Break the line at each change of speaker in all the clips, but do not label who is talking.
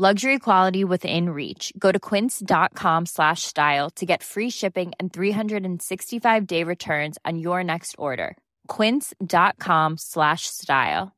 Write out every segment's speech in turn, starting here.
Luxury quality within reach. Go to quince.com slash style to get free shipping and 365 day returns on your next order. Quince.com slash style.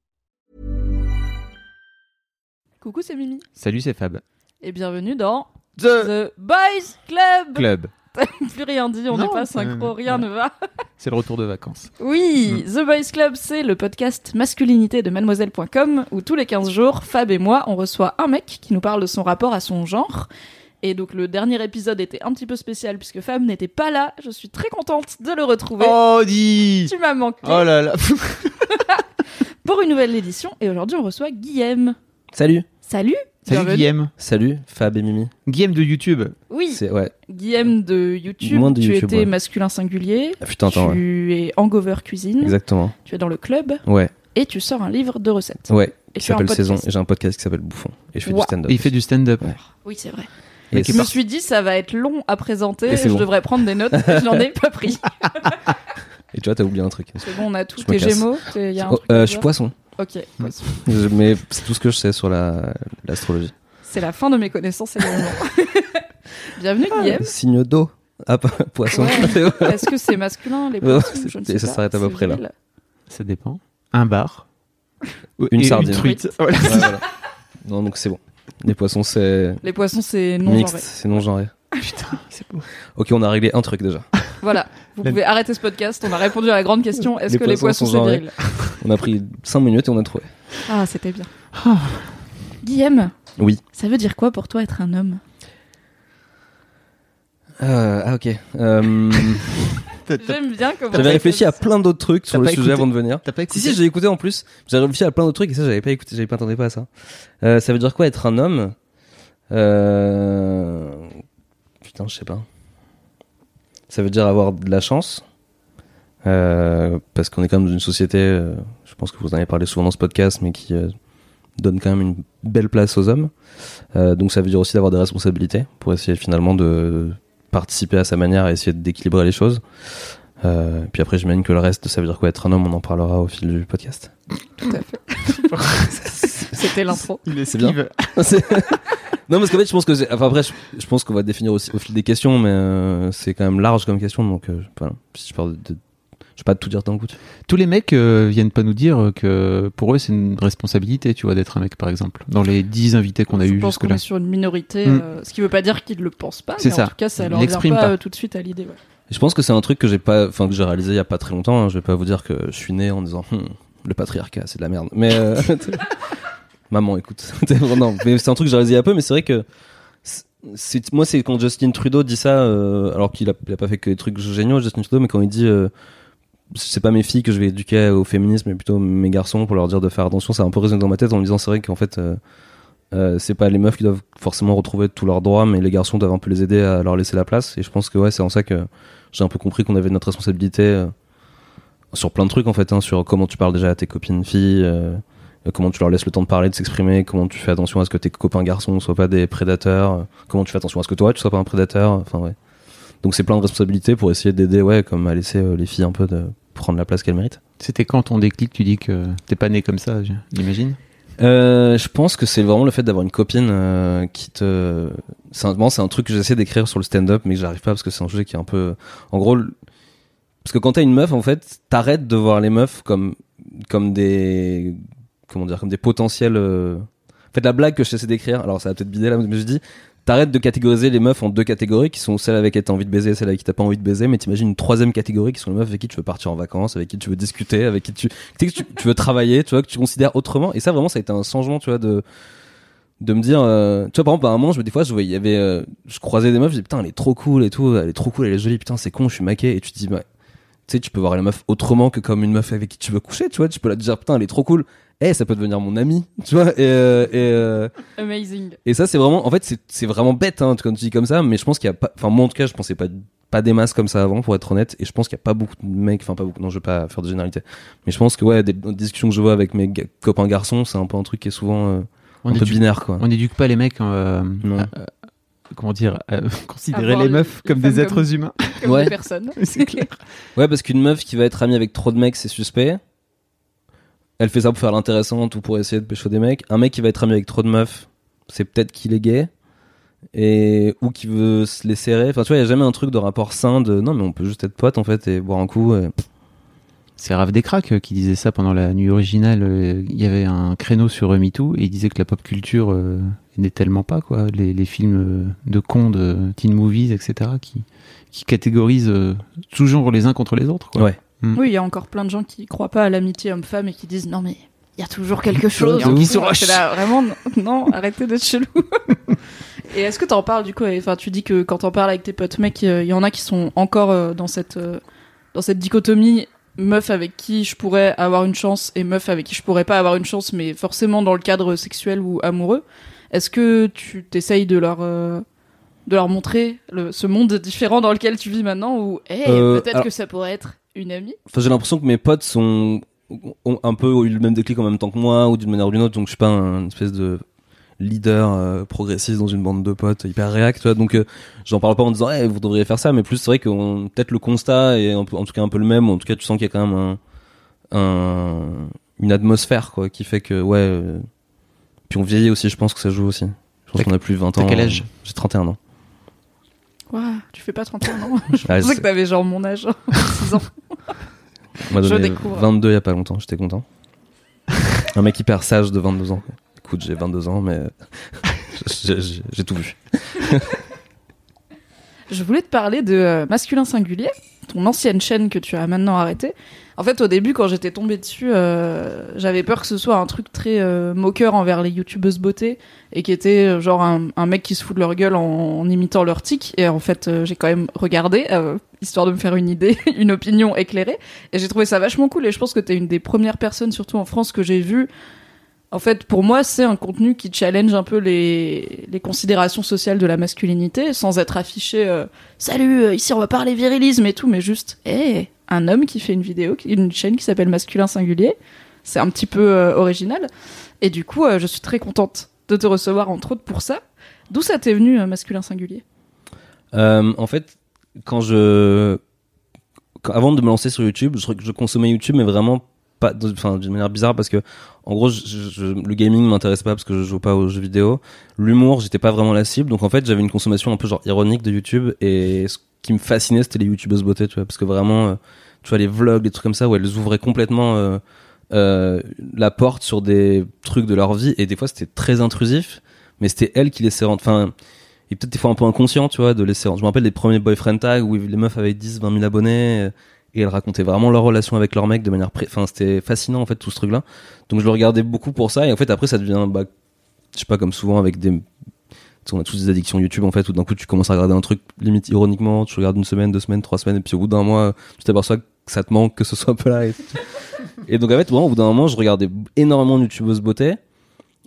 Coucou, c'est Mimi.
Salut, c'est Fab.
Et bienvenue dans
The
The Boys Club.
Club.
Plus rien dit, on n'est pas synchro, rien ne va.
C'est le retour de vacances.
Oui, The Boys Club, c'est le podcast masculinité de mademoiselle.com où tous les 15 jours, Fab et moi, on reçoit un mec qui nous parle de son rapport à son genre. Et donc le dernier épisode était un petit peu spécial puisque Fab n'était pas là. Je suis très contente de le retrouver.
Oh, dis
Tu m'as manqué
Oh là là
pour une nouvelle édition. Et aujourd'hui, on reçoit Guillaume.
Salut.
Salut
Salut
Bienvenue.
Guillaume.
Salut, Fab et Mimi.
Guillaume de YouTube.
Oui,
C'est ouais.
Guillaume de YouTube.
Moins de
tu
YouTube,
étais
ouais.
masculin singulier.
Ah, putain, attends, ouais.
tu es hangover cuisine.
Exactement.
Tu es dans le club.
Ouais,
Et tu sors un livre de recettes.
ouais.
Et
Qui s'appelle Saison. Et j'ai un podcast qui s'appelle Bouffon. Et je fais
Wow.
du stand-up.
Il fait du stand-up.
Ouais.
Oui, c'est vrai.
Et
Je me suis dit, ça va être long à présenter.
Et
je
bon.
devrais prendre des notes. Je n'en ai pas pris.
Et tu vois, t'as oublié un truc.
C'est bon, on a
me
Tes gémeaux t'es- il y a un
Oh, euh, je suis poisson.
Ok.
Je- Mais c'est tout ce que je sais sur la l'astrologie.
C'est la fin de mes connaissances également. Bienvenue, Guillaume.
Signe d'eau. Ah, pas- poisson.
Ouais. Est-ce que c'est masculin, les poissons Je ne
et
sais
ça s'arrête à peu près là.
Ça dépend. Un bar.
Une
Et
sardine.
Une truite. Voilà.
Ouais, voilà. Non, donc c'est bon. Les poissons, c'est
Les poissons, c'est non
mixte,
genré.
c'est non genré.
Putain, c'est beau.
Ok, on a réglé un truc déjà.
Voilà. Vous pouvez arrêter ce podcast. On a répondu à la grande question. Est-ce que les
poissons sont
c'est
genrés.
viril
On a pris 5 minutes et on a trouvé.
Ah, c'était bien. Guillaume,
Oui.
ça veut dire quoi pour toi être un homme?
Euh, ah, ok. Euh,
J'aime bien comment.
J'avais réfléchi à plein d'autres trucs sur le sujet
écouté
avant de venir.
T'as pas écouté
Si si, j'ai écouté en plus. J'ai réfléchi à plein d'autres trucs et ça j'avais pas écouté, j'avais pas entendu pas à ça. Euh, ça veut dire quoi être un homme? Euh... Putain, je sais pas. Ça veut dire avoir de la chance. Euh, parce qu'on est quand même dans une société, euh, je pense que vous en avez parlé souvent dans ce podcast, mais qui euh, donne quand même une belle place aux hommes. Donc ça veut dire aussi d'avoir des responsabilités pour essayer finalement de participer à sa manière et essayer d'équilibrer les choses. Euh, puis après, j'imagine que le reste, ça veut dire quoi être un homme, on en parlera au fil du podcast.
Tout à fait. C'était l'intro.
Il
C'est bien. non, parce qu'en fait, je pense que, enfin après, je, je pense qu'on va définir aussi au fil des questions, mais euh, c'est quand même large comme question, donc euh, voilà. si je parle de, de- je vais pas tout dire d'un coup.
Tous les mecs euh, viennent pas nous dire que pour eux c'est une responsabilité, tu vois, d'être un mec par exemple. Dans les 10 invités qu'on a
Je
eu
pense qu'on
jusque-là.
est sur une minorité,
Mm.
euh, ce qui veut pas dire qu'ils le pensent pas,
C'est
mais
ça.
en tout cas, ça leur vient pas,
pas.
euh, tout de suite à l'idée. ouais.
Je pense que c'est un truc que j'ai pas, enfin que j'ai réalisé il y a pas très longtemps. hein. Je vais pas vous dire que je suis né en disant Hum, le patriarcat, c'est de la merde. Mais euh, maman, écoute, non, mais c'est un truc que j'ai réalisé il y a peu, mais c'est vrai que moi c'est quand Justin Trudeau dit ça, euh, alors qu'il a, il a pas fait que des trucs géniaux, Justin Trudeau, mais quand il dit euh, c'est pas mes filles que je vais éduquer au féminisme, mais plutôt mes garçons pour leur dire de faire attention, ça a un peu résonné dans ma tête en me disant c'est vrai qu'en fait euh, euh, c'est pas les meufs qui doivent forcément retrouver tous leurs droits, mais les garçons doivent un peu les aider à leur laisser la place. Et je pense que ouais, c'est en ça que j'ai un peu compris qu'on avait notre responsabilité euh, sur plein de trucs en fait, hein, sur comment tu parles déjà à tes copines filles, euh, comment tu leur laisses le temps de parler, de s'exprimer, comment tu fais attention à ce que tes copains garçons soient pas des prédateurs, euh, comment tu fais attention à ce que toi tu sois pas un prédateur, enfin ouais. Donc c'est plein de responsabilités pour essayer d'aider, ouais, comme à laisser les filles un peu prendre la place qu'elles méritent.
C'était quand ton déclic, tu dis que t'es pas né comme ça, j'imagine?
Euh, je pense que c'est vraiment le fait d'avoir une copine euh, qui te. C'est un, c'est un truc que j'essaie d'écrire sur le stand-up, mais que j'arrive pas parce que c'est un sujet qui est un peu. En gros, parce que quand t'as une meuf, en fait, t'arrêtes de voir les meufs comme comme des comment dire comme des potentiels. euh, En la blague que j'essaie d'écrire, alors ça va peut-être bider là, mais je dis. T'arrêtes de catégoriser les meufs en deux catégories qui sont celles avec qui t'as envie de baiser et celles avec qui t'as pas envie de baiser, mais t'imagines une troisième catégorie qui sont les meufs avec qui tu veux partir en vacances, avec qui tu veux discuter, avec qui tu, tu, tu, tu veux travailler, tu vois, que tu considères autrement. Et ça, vraiment, ça a été un changement, tu vois, de, de me dire, euh, tu vois, par exemple, à un moment, je, des fois, je voyais, il y avait, euh, je croisais des meufs, je disais, putain, elle est trop cool et tout, elle est trop cool, elle est jolie, putain, c'est con, je suis maqué. Et tu te dis, ouais, tu sais, tu peux voir la meuf autrement que comme une meuf avec qui tu veux coucher, tu vois, tu peux la dire, putain, elle est trop cool. Eh, ça peut devenir mon ami, tu vois, et, euh, et, euh,
Amazing.
et ça, c'est vraiment, en fait, c'est- c'est vraiment bête, hein, quand tu dis comme ça, mais je pense qu'il y a pas, enfin, moi, en tout cas, je pensais pas, pas des masses comme ça avant, pour être honnête. Et je pense qu'il y a pas beaucoup de mecs, enfin pas beaucoup, non, je vais pas faire de généralité. Mais je pense que ouais, des, des discussions que je vois avec mes ga- copains garçons, c'est un peu un truc qui est souvent euh,
On
un peu binaire, quoi.
On n'éduque pas les mecs euh,
Non.
à- comment dire, considérer les meufs
les
comme des êtres
comme-
humains.
Comme
Ouais.
des personnes.
C'est clair.
Ouais, parce qu'une meuf qui va être amie avec trop de mecs, c'est suspect. Elle fait ça pour faire l'intéressante ou pour essayer de pécho des mecs. Un mec qui va être ami avec trop de meufs, c'est peut-être qu'il est gay. Et, ou qui veut se les serrer. Enfin, tu vois, il y a jamais un truc de rapport sain de non, mais on peut juste être potes en fait et boire un coup. et-
C'est Raph Descraques euh, qui disait ça pendant la nuit originale. euh, Il y avait un créneau sur euh, MeToo et il disait que la pop culture euh, n'est tellement pas quoi. Les, les films de cons, de teen movies, etc. qui, qui catégorisent euh, toujours les uns contre les autres. Quoi.
Ouais.
Oui, il y a encore plein de gens qui croient pas à l'amitié homme-femme et qui disent non mais il y a toujours quelque chose.
Anguille sous roche.
Là, vraiment non, arrêtez d'être chelou. et est-ce que t'en parles du coup Enfin, tu dis que quand t'en parles avec tes potes mecs, il y en a qui sont encore euh, dans cette euh, dans cette dichotomie meuf avec qui je pourrais avoir une chance et meuf avec qui je pourrais pas avoir une chance, mais forcément dans le cadre sexuel ou amoureux. Est-ce que tu t'essayes de leur euh, de leur montrer le- ce monde différent dans lequel tu vis maintenant ou hey,
Euh,
peut-être que ça pourrait être une amie
Enfin, j'ai l'impression que mes potes sont ont un peu eu le même déclic en même temps que moi ou d'une manière ou d'une autre. Donc, je suis pas un espèce de leader euh, progressiste dans une bande de potes hyper réact. Tu vois, donc, euh, j'en parle pas en disant Eh, vous devriez faire ça, mais plus c'est vrai que peut-être le constat est un peu- en tout cas un peu le même. ou En tout cas, tu sens qu'il y a quand même un, un- une atmosphère quoi qui fait que ouais. euh, puis on vieillit aussi, je pense que ça joue aussi. Je pense qu'on a plus 20 ans.
t'as quel âge?
J'ai 31 ans.
Tu fais pas 31 ans. je
Ouais,
pensais que t'avais genre mon âge, 6 ans.
On m'a
Je
donné
découvre.
22 il y a pas longtemps, j'étais content. Un mec hyper sage de 22 ans. Écoute, j'ai 22 ans, mais j'ai tout vu.
Je voulais te parler de euh, Masculin Singulier, ton ancienne chaîne que tu as maintenant arrêtée. En fait, au début, quand j'étais tombée dessus, euh, j'avais peur que ce soit un truc très euh, moqueur envers les youtubeuses beauté et qui était euh, genre un, un mec qui se fout de leur gueule en, imitant leur tic. Et en fait, euh, j'ai quand même regardé, euh, histoire de me faire une idée, une opinion éclairée. Et j'ai trouvé ça vachement cool. Et je pense que t'es une des premières personnes, surtout en France, que j'ai vu. En fait, pour moi, c'est un contenu qui challenge un peu les, les considérations sociales de la masculinité, sans être affiché Salut, ici on va parler virilisme et tout, mais juste, hé, un homme qui fait une vidéo, une chaîne qui s'appelle Masculin Singulier. C'est un petit peu euh, original. Et du coup, euh, je suis très contente de te recevoir, entre autres, pour ça. D'où ça t'est venu, euh, Masculin Singulier?
En fait, quand je. avant de me lancer sur YouTube, je, consommais YouTube, mais vraiment pas. Enfin, d'une manière bizarre parce que, en gros, le gaming m'intéresse pas parce que je joue pas aux jeux vidéo. L'humour, j'étais pas vraiment la cible. Donc en fait, j'avais une consommation un peu genre ironique de YouTube. Et ce qui me fascinait, c'était les YouTubeuses beauté, tu vois. Parce que vraiment, euh, tu vois, les vlogs, des trucs comme ça où elles ouvraient complètement. euh, euh, la porte sur des trucs de leur vie et des fois c'était très intrusif mais c'était elles qui laissaient rentrer enfin et peut-être des fois un peu inconscient, tu vois, de laisser. Je me rappelle des premiers boyfriend tags où les meufs avaient 10, 20 000 abonnés euh, et elles racontaient vraiment leur relation avec leur mec de manière. Enfin, c'était fascinant en fait tout ce truc-là. Donc je le regardais beaucoup pour ça et en fait après ça devient, bah, je sais pas, comme souvent avec des. Tu sais, on a tous des addictions YouTube en fait où d'un coup tu commences à regarder un truc limite ironiquement, tu regardes une semaine, deux semaines, trois semaines et puis au bout d'un mois tu t'aperçois que ça te manque que ce soit un peu là. Et, et donc en fait, vraiment, au bout d'un moment, je regardais énormément de youtubeuses beauté.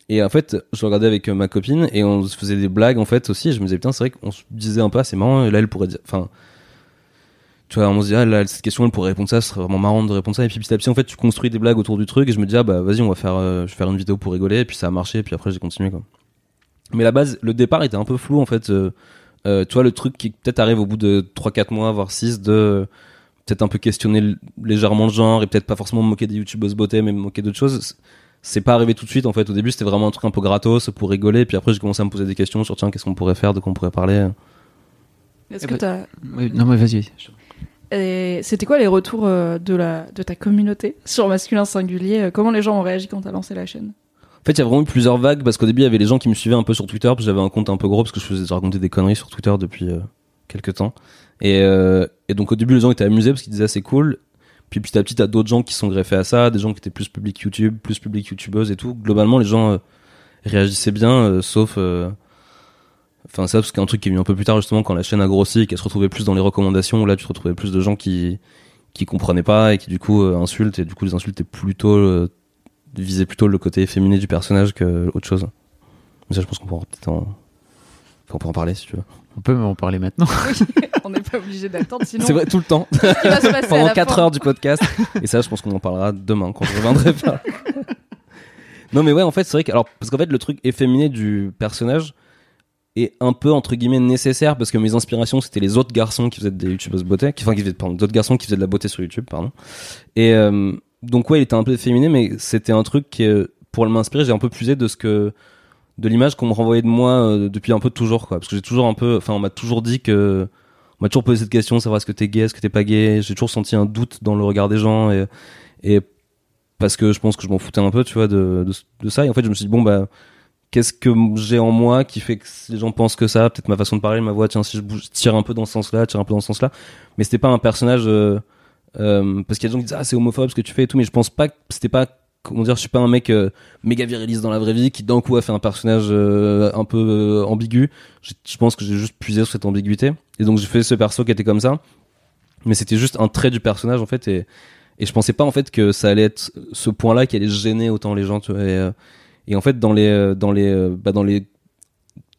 Et en fait, je regardais avec euh, ma copine et on se faisait des blagues en fait aussi. Et je me disais putain, c'est vrai qu'on se disait un peu, ah, c'est marrant. Et là, elle pourrait dire, enfin, tu vois, on se dit ah là, cette question, elle pourrait répondre ça, ce serait vraiment marrant de répondre ça. Et puis petit à petit, en fait, tu construis des blagues autour du truc. Et je me dis ah bah vas-y, on va faire, euh, je vais faire une vidéo pour rigoler. Et puis ça a marché. Et puis après, j'ai continué quoi. Mais la base, le départ était un peu flou en fait. Euh, euh, tu vois, le truc qui peut-être arrive au bout de 3-4 mois, voire 6, de euh, peut-être un peu questionner légèrement le genre et peut-être pas forcément me moquer des youtubeuses beauté, mais me moquer d'autres choses c'est pas arrivé tout de suite en fait au début c'était vraiment un truc un peu gratos pour rigoler et puis après j'ai commencé à me poser des questions sur tiens qu'est-ce qu'on pourrait faire de quoi on pourrait parler
Est-ce
Eh
que
ben-
t'as.
Oui, non, mais vas-y.
Et C'était quoi les retours de, la, de ta communauté sur Masculin Singulier? Comment les gens ont réagi quand t'as lancé la chaîne?
Fait il y a vraiment eu plusieurs vagues parce qu'au début il y avait les gens qui me suivaient un peu sur Twitter puis j'avais un compte un peu gros parce que je faisais je racontais des conneries sur Twitter depuis euh, quelques temps. Et, euh, et donc au début les gens étaient amusés parce qu'ils disaient ah, c'est cool. Puis petit à petit t'as d'autres gens qui sont greffés à ça des gens qui étaient plus public YouTube plus public YouTubeuse et tout. Globalement les gens euh, réagissaient bien sauf Enfin, ça, parce qu'un truc qui est venu un peu plus tard, justement, quand la chaîne a grossi et qu'elle se retrouvait plus dans les recommandations, où là, tu te retrouvais plus de gens qui, qui comprenaient pas et qui, du coup, insultent, et du coup, les insultes étaient plutôt, visaient plutôt le côté féminin du personnage que autre chose. Mais ça, je pense qu'on pourra peut-être en, on peut en parler si tu veux.
On peut en parler maintenant.
on n'est pas obligé d'attendre, sinon.
C'est vrai, tout le temps. Pendant
la
4
fin.
heures du podcast. Et ça, je pense qu'on en parlera demain quand je reviendrai pas. non, mais ouais, en fait, c'est vrai que, alors, parce qu'en fait, le truc efféminé du personnage est un peu, entre guillemets, nécessaire parce que mes inspirations, c'était les autres garçons qui faisaient des youtubeuses beauté, qui, enfin, qui faisaient, pardon, d'autres garçons qui faisaient de la beauté sur YouTube, pardon. Et, euh, donc, ouais, il était un peu efféminé, mais c'était un truc qui, pour m'inspirer, j'ai un peu puisé de ce que, de l'image qu'on me renvoyait de moi euh, depuis un peu toujours, quoi. Parce que j'ai toujours un peu, enfin, on m'a toujours dit que, on m'a toujours posé cette question, savoir est-ce que t'es gay, est-ce que t'es pas gay. J'ai toujours senti un doute dans le regard des gens et, et parce que je pense que je m'en foutais un peu, tu vois, de, de, ça. Et en fait, je me suis dit bon bah, qu'est-ce que j'ai en moi qui fait que les gens pensent que ça? Peut-être ma façon de parler, ma voix. Tiens, si je bouge, tire un peu dans ce sens-là, tire un peu dans ce sens-là. Mais c'était pas un personnage euh, euh, parce qu'il y a des gens qui disent ah c'est homophobe ce que tu fais et tout, mais je pense pas que c'était pas comment dire, je suis pas un mec euh, méga viriliste dans la vraie vie qui d'un coup a fait un personnage euh, un peu euh, ambigu. Je, pense que j'ai juste puisé sur cette ambiguïté et donc j'ai fait ce perso qui était comme ça. Mais c'était juste un trait du personnage en fait et et je pensais pas en fait que ça allait être ce point-là qui allait gêner autant les gens. Tu vois, et, euh, et en fait dans les dans les bah dans les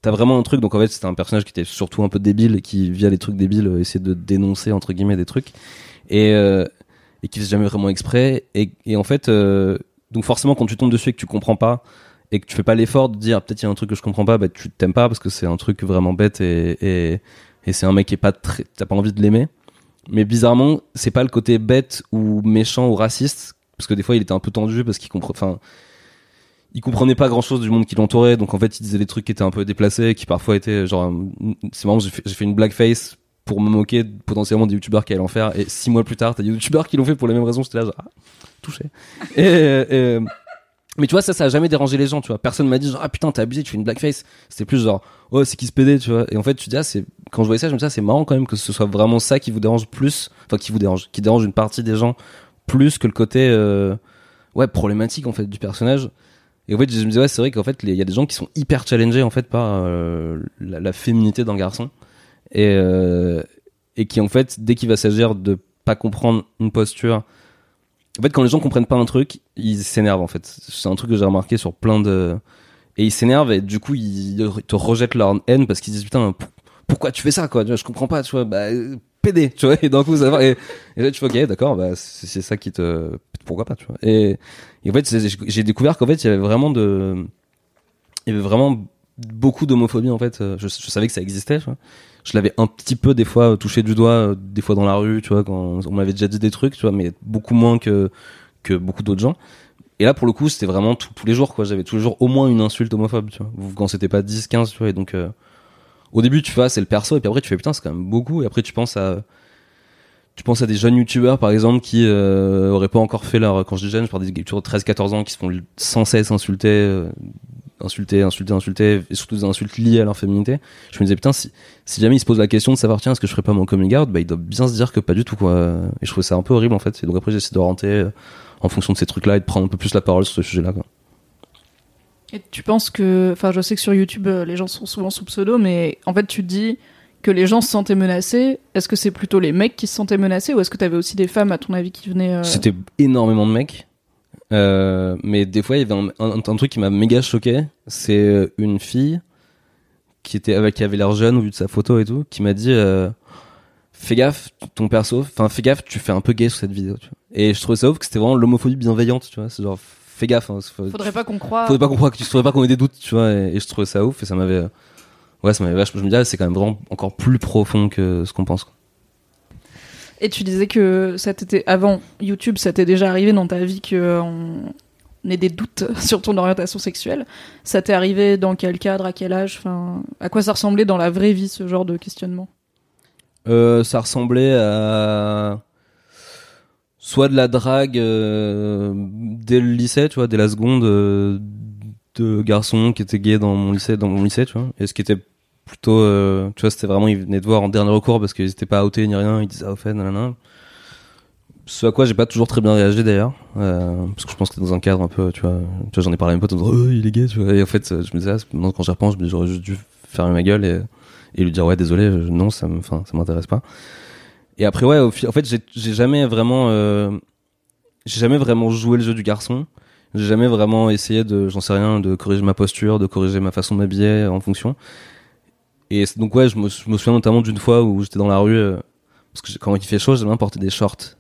T'as vraiment un truc, donc en fait c'était un personnage qui était surtout un peu débile et qui via les trucs débiles essayait de dénoncer entre guillemets des trucs et euh, et qui faisait jamais vraiment exprès. Et, en fait euh, donc forcément quand tu tombes dessus et que tu comprends pas et que tu fais pas l'effort de dire peut-être il y a un truc que je comprends pas bah tu t'aimes pas parce que c'est un truc vraiment bête et c'est un mec qui est pas très t'as pas envie de l'aimer. Mais bizarrement c'est pas le côté bête ou méchant ou raciste parce que des fois il était un peu tendu parce qu'il comprend enfin il comprenait pas grand chose du monde qui l'entourait. Donc en fait il disait des trucs qui étaient un peu déplacés qui parfois étaient genre c'est marrant j'ai fait une blackface pour me moquer potentiellement des youtubeurs qui allaient en faire. Et six mois plus tard t'as des youtubeurs qui l'ont fait pour les mêmes raisons j'étais là genre ah, touché. Et, et- mais tu vois ça ça a jamais dérangé les gens tu vois. Personne m'a dit genre ah putain t'as abusé tu fais une blackface. C'était plus genre oh c'est qui se pédait tu vois. Et en fait tu dis ah c'est quand je voyais ça je me dis ah c'est marrant quand même que ce soit vraiment ça qui vous dérange plus enfin qui vous dérange qui dérange une partie des gens plus que le côté euh, ouais problématique en fait du personnage. Et en fait je me disais ouais c'est vrai qu'en fait il y a des gens qui sont hyper challengés en fait par euh, la, la féminité d'un garçon et euh, et qui en fait dès qu'il va s'agir de pas comprendre une posture en fait quand les gens comprennent pas un truc ils s'énervent en fait. C'est un truc que j'ai remarqué sur plein de et ils s'énervent et du coup ils te rejettent leur haine parce qu'ils disent putain pourquoi tu fais ça quoi? Je comprends pas tu vois bah pédé tu vois et d'un coup ça va et, là tu fais ok d'accord bah c'est ça qui te pourquoi pas tu vois. Et, en fait j'ai découvert qu'en fait il y avait vraiment de il y avait vraiment beaucoup d'homophobie en fait Euh, je, je savais que ça existait tu vois. Je l'avais un petit peu des fois touché du doigt euh, des fois dans la rue tu vois quand on m'avait déjà dit des trucs tu vois mais beaucoup moins que que beaucoup d'autres gens. Et là pour le coup c'était vraiment tous les jours quoi. J'avais tous les jours au moins une insulte homophobe tu vois. Quand c'était pas 10 15 tu vois et donc euh, au début tu vois c'est le perso et puis après tu fais putain c'est quand même beaucoup. Et après tu penses à tu penses à des jeunes youtubeurs par exemple qui euh, auraient pas encore fait leur quand je dis jeunes je parle des youtubeurs de 13 14 ans qui se font sans cesse insulter euh, insulter insulter insulter et surtout des insultes liées à leur féminité je me disais putain si, si jamais ils se posent la question de savoir tiens est-ce que je ferais pas mon coming out bah ils doivent bien se dire que pas du tout quoi et je trouvais ça un peu horrible en fait et donc après j'essaie d'orienter euh, en fonction de ces trucs là et de prendre un peu plus la parole sur ce sujet là quoi.
Et tu penses que, enfin, je sais que sur YouTube, euh, les gens sont souvent sous pseudo, mais en fait, tu te dis que les gens se sentaient menacés. Est-ce que c'est plutôt les mecs qui se sentaient menacés, ou est-ce que t'avais aussi des femmes, à ton avis, qui venaient euh,
C'était énormément de mecs. Euh, mais des fois, il y avait un, un- un truc qui m'a méga choqué. C'est euh, une fille qui était avec, qui avait l'air jeune au vu de sa photo et tout, qui m'a dit euh, Fais gaffe, ton perso, enfin, fais gaffe, tu fais un peu gay sur cette vidéo. Tu vois. Et je trouvais ça ouf que c'était vraiment l'homophobie bienveillante, tu vois. C'est genre, fais gaffe. Hein,
Faudrait pas qu'on croie.
faudrait pas qu'on croie que tu faudrait pas qu'on ait des doutes, tu vois. Et, et je trouvais ça ouf et ça m'avait. euh, Ouais, ça m'avait vachement. Je me disais, ah, c'est quand même vraiment encore plus profond que ce qu'on pense. quoi.
Et tu disais que ça t'était avant YouTube, ça t'est déjà arrivé dans ta vie que on ait des doutes sur ton orientation sexuelle. Ça t'est arrivé dans quel cadre, à quel âge, enfin, à quoi ça ressemblait dans la vraie vie ce genre de questionnement?
Euh, ça ressemblait à soit de la drague euh, dès le lycée, tu vois, dès la seconde euh, de garçons qui étaient gays dans mon lycée, dans mon lycée, tu vois, et ce qui était plutôt, euh, tu vois, c'était vraiment ils venaient de voir en dernier recours parce qu'ils étaient pas outés ni rien, ils disaient ah au fait, nanana. Ce à quoi j'ai pas toujours très bien réagi d'ailleurs, euh, parce que je pense que dans un cadre un peu, tu vois, tu vois j'en ai parlé à mes potes en disant oh, il est gay, tu vois, et en fait je me disais ah, quand j'y repense, j'aurais juste dû fermer ma gueule et et lui dire ouais désolé non ça me enfin ça m'intéresse pas. Et après ouais au en fait j'ai j'ai jamais vraiment euh, j'ai jamais vraiment joué le jeu du garçon. J'ai jamais vraiment essayé de j'en sais rien de corriger ma posture de corriger ma façon de m'habiller en fonction et donc ouais, je me, souviens notamment d'une fois où j'étais dans la rue, euh, parce que quand il fait chaud, j'aime bien porter des shorts.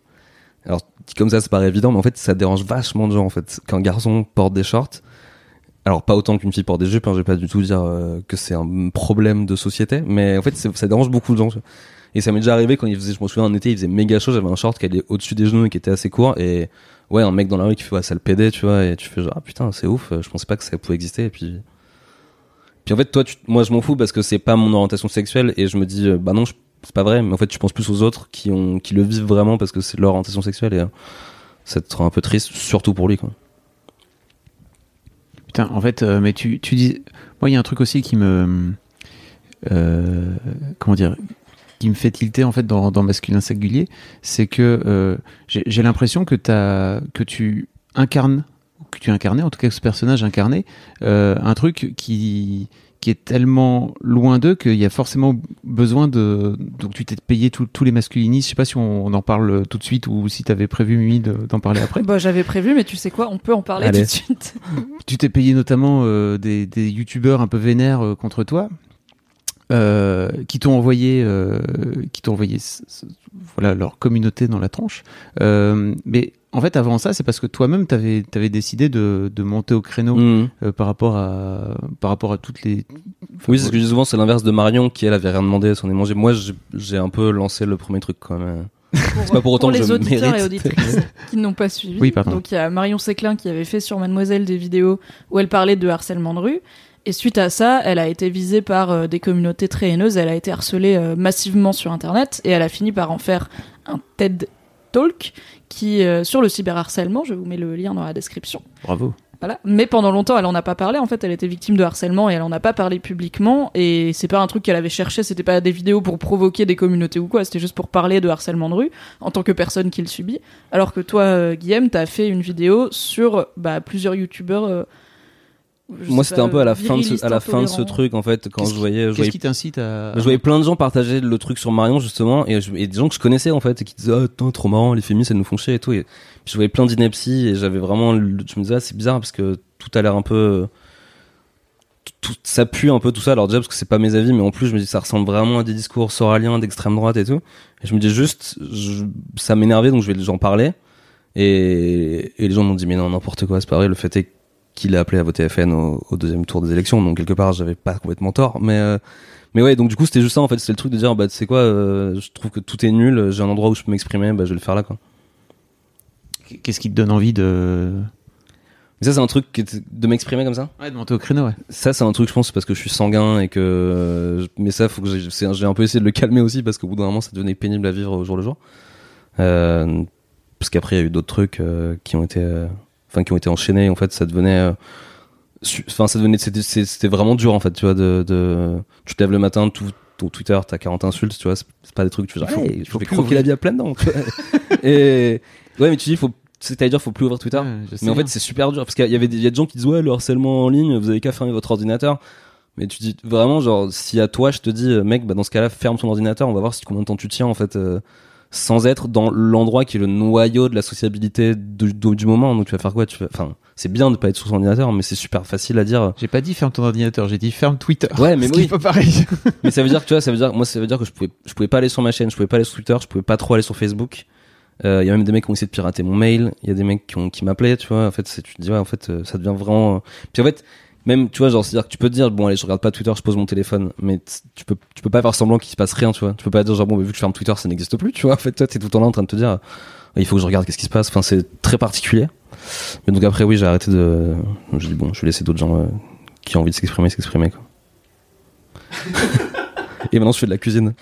Alors comme ça, ça paraît évident, mais en fait, ça dérange vachement de gens en fait qu'un garçon porte des shorts. Alors pas autant qu'une fille porte des jupes, hein, je vais pas du tout dire euh, que c'est un problème de société, mais en fait, ça dérange beaucoup de gens. Et ça m'est déjà arrivé quand il faisait, je me souviens, en été, il faisait méga chaud, j'avais un short qui allait au-dessus des genoux et qui était assez court, et ouais, un mec dans la rue qui fait, ouais, ça le pédait, tu vois, et tu fais genre, ah putain, c'est ouf, je pensais pas que ça pouvait exister, et puis. Puis en fait, toi, moi, je m'en fous parce que c'est pas mon orientation sexuelle, et je me dis, euh, bah non, c'est pas vrai, mais en fait, tu penses plus aux autres qui ont, qui le vivent vraiment parce que c'est leur orientation sexuelle, et euh, ça te rend un peu triste, surtout pour lui, quoi.
Putain, en fait, euh, mais tu, tu dis. Moi, il y a un truc aussi qui me. comment dire qui me fait tilter en fait dans, dans masculin singulier, c'est que j'ai l'impression que, que tu incarnes, que tu incarnais, en tout cas que ce personnage incarnait, euh, un truc qui, qui est tellement loin d'eux qu'il y a forcément besoin de. Donc tu t'es payé tous les masculinistes, je sais pas si on, on en parle tout de suite ou si tu avais prévu, Mimi, de- d'en parler après.
Bah, j'avais prévu, mais tu sais quoi, on peut en parler
Allez.
tout de suite.
Tu t'es payé notamment euh, des, des youtubeurs un peu vénères euh, contre toi, euh, qui t'ont envoyé, euh, qui t'ont envoyé, voilà leur communauté dans la tronche. Euh, mais en fait, avant ça, c'est parce que toi-même, t'avais avais décidé de, de monter au créneau
Mhm.
euh, par rapport à par rapport à toutes les. enfin,
Oui, c'est ce que je dis souvent, c'est l'inverse de Marion qui elle avait rien demandé, elle s'en est mangé. Moi, j'ai- un peu lancé le premier truc quand même.
Pour,
pas pour autant que
les
je
auditeurs
mérite.
et auditrices qui n'ont pas suivi.
Oui, pardon.
Donc il y a Marion Séclin qui avait fait sur Mademoiselle des vidéos où elle parlait de harcèlement de rue. Et suite à ça, elle a été visée par euh, des communautés très haineuses. Elle a été harcelée euh, massivement sur Internet et elle a fini par en faire un TED Talk qui euh, sur le cyberharcèlement. Je vous mets le lien dans la description.
Bravo.
Voilà. Mais pendant longtemps, elle en a pas parlé. En fait, elle était victime de harcèlement et elle en a pas parlé publiquement. Et c'est pas un truc qu'elle avait cherché. C'était pas des vidéos pour provoquer des communautés ou quoi. C'était juste pour parler de harcèlement de rue en tant que personne qui le subit. Alors que toi, euh, Guillaume, t'as fait une vidéo sur bah, plusieurs youtubeurs. euh, je
Moi, c'était un peu à la fin de ce, à la fin de ce truc en fait quand je voyais, je
Qu'est-ce
voyais,
qui t'incite à
je voyais plein de gens partager le truc sur Marion justement et, je, et des gens que je connaissais en fait et qui disaient ah putain, trop marrant les féministes elles nous font chier et tout et puis je voyais plein d'inepties et j'avais vraiment je me disais ah, c'est bizarre parce que tout a l'air un peu tout- ça pue un peu tout ça. Alors déjà parce que c'est pas mes avis mais en plus je me dis ça ressemble vraiment à des discours soraliens d'extrême droite et tout. Et je me dis juste je- ça m'énervait donc je vais j'en parler et, et les gens m'ont dit mais non n'importe quoi c'est pas vrai le fait est qu'il a appelé à voter FN au, au deuxième tour des élections. Donc quelque part j'avais pas complètement tort. Mais euh, mais ouais donc du coup c'était juste ça en fait. C'était le truc de dire bah tu sais quoi euh, je trouve que tout est nul j'ai un endroit où je peux m'exprimer bah je vais le faire là quoi.
Qu'est-ce qui te donne envie de
mais ça c'est un truc qui de m'exprimer comme ça.
Ouais, de monter au créneau ouais.
ça c'est un truc je pense parce que je suis sanguin et que euh, mais ça faut que j'ai c'est- un peu essayé de le calmer aussi parce qu'au bout d'un moment ça devenait pénible à vivre au jour le jour. Euh, parce qu'après il y a eu d'autres trucs euh, qui ont été enfin qui ont été enchaînés en fait ça devenait euh, enfin ça devenait c'était vraiment dur en fait tu vois de, de tu te lèves le matin tout ton Twitter t'as 40 insultes tu vois c'est pas des trucs tu fais genre
Ouais,
hey,
faut plus
croquer la vie à pleines dents tu vois. et ouais mais tu dis faut c'est-à-dire faut plus ouvrir Twitter
Ouais,
mais en
bien.
fait, c'est super dur parce qu'il y avait des, il y a des gens qui disent ouais le harcèlement en ligne, vous avez qu'à fermer votre ordinateur. Mais tu dis vraiment genre si à toi je te dis euh, mec bah dans ce cas-là ferme ton ordinateur, on va voir si combien de temps tu tiens en fait euh, sans être dans l'endroit qui est le noyau de la sociabilité du, moment. Donc tu vas faire quoi? Tu vas, enfin c'est bien de pas être sur son ordinateur, mais c'est super facile à dire.
J'ai pas dit ferme ton ordinateur, j'ai dit ferme Twitter.
Ouais, mais oui.
pas pareil.
mais ça veut dire que tu vois, ça veut dire moi ça veut dire que je pouvais je pouvais pas aller sur ma chaîne, je pouvais pas aller sur Twitter, je pouvais pas trop aller sur Facebook. Euh, Il y a même des mecs qui ont essayé de pirater mon mail. Il y a des mecs qui ont qui m'appelaient, tu vois. En fait, tu te dis ouais, en fait, euh, ça devient vraiment. Puis en fait, même tu vois, genre c'est à dire que tu peux te dire bon allez, je regarde pas Twitter, je pose mon téléphone, mais tu peux tu peux pas faire semblant qu'il se passe rien, tu vois. Tu peux pas dire genre bon bah, vu que je ferme Twitter, ça n'existe plus, tu vois. En fait, toi t'es tout le temps là en train de te dire ah, il faut que je regarde qu'est-ce qui se passe. Enfin, c'est très particulier. Mais donc après oui, j'ai arrêté de. Je dis bon, je vais laisser d'autres gens euh, qui ont envie de s'exprimer s'exprimer quoi. Et maintenant je fais de la cuisine.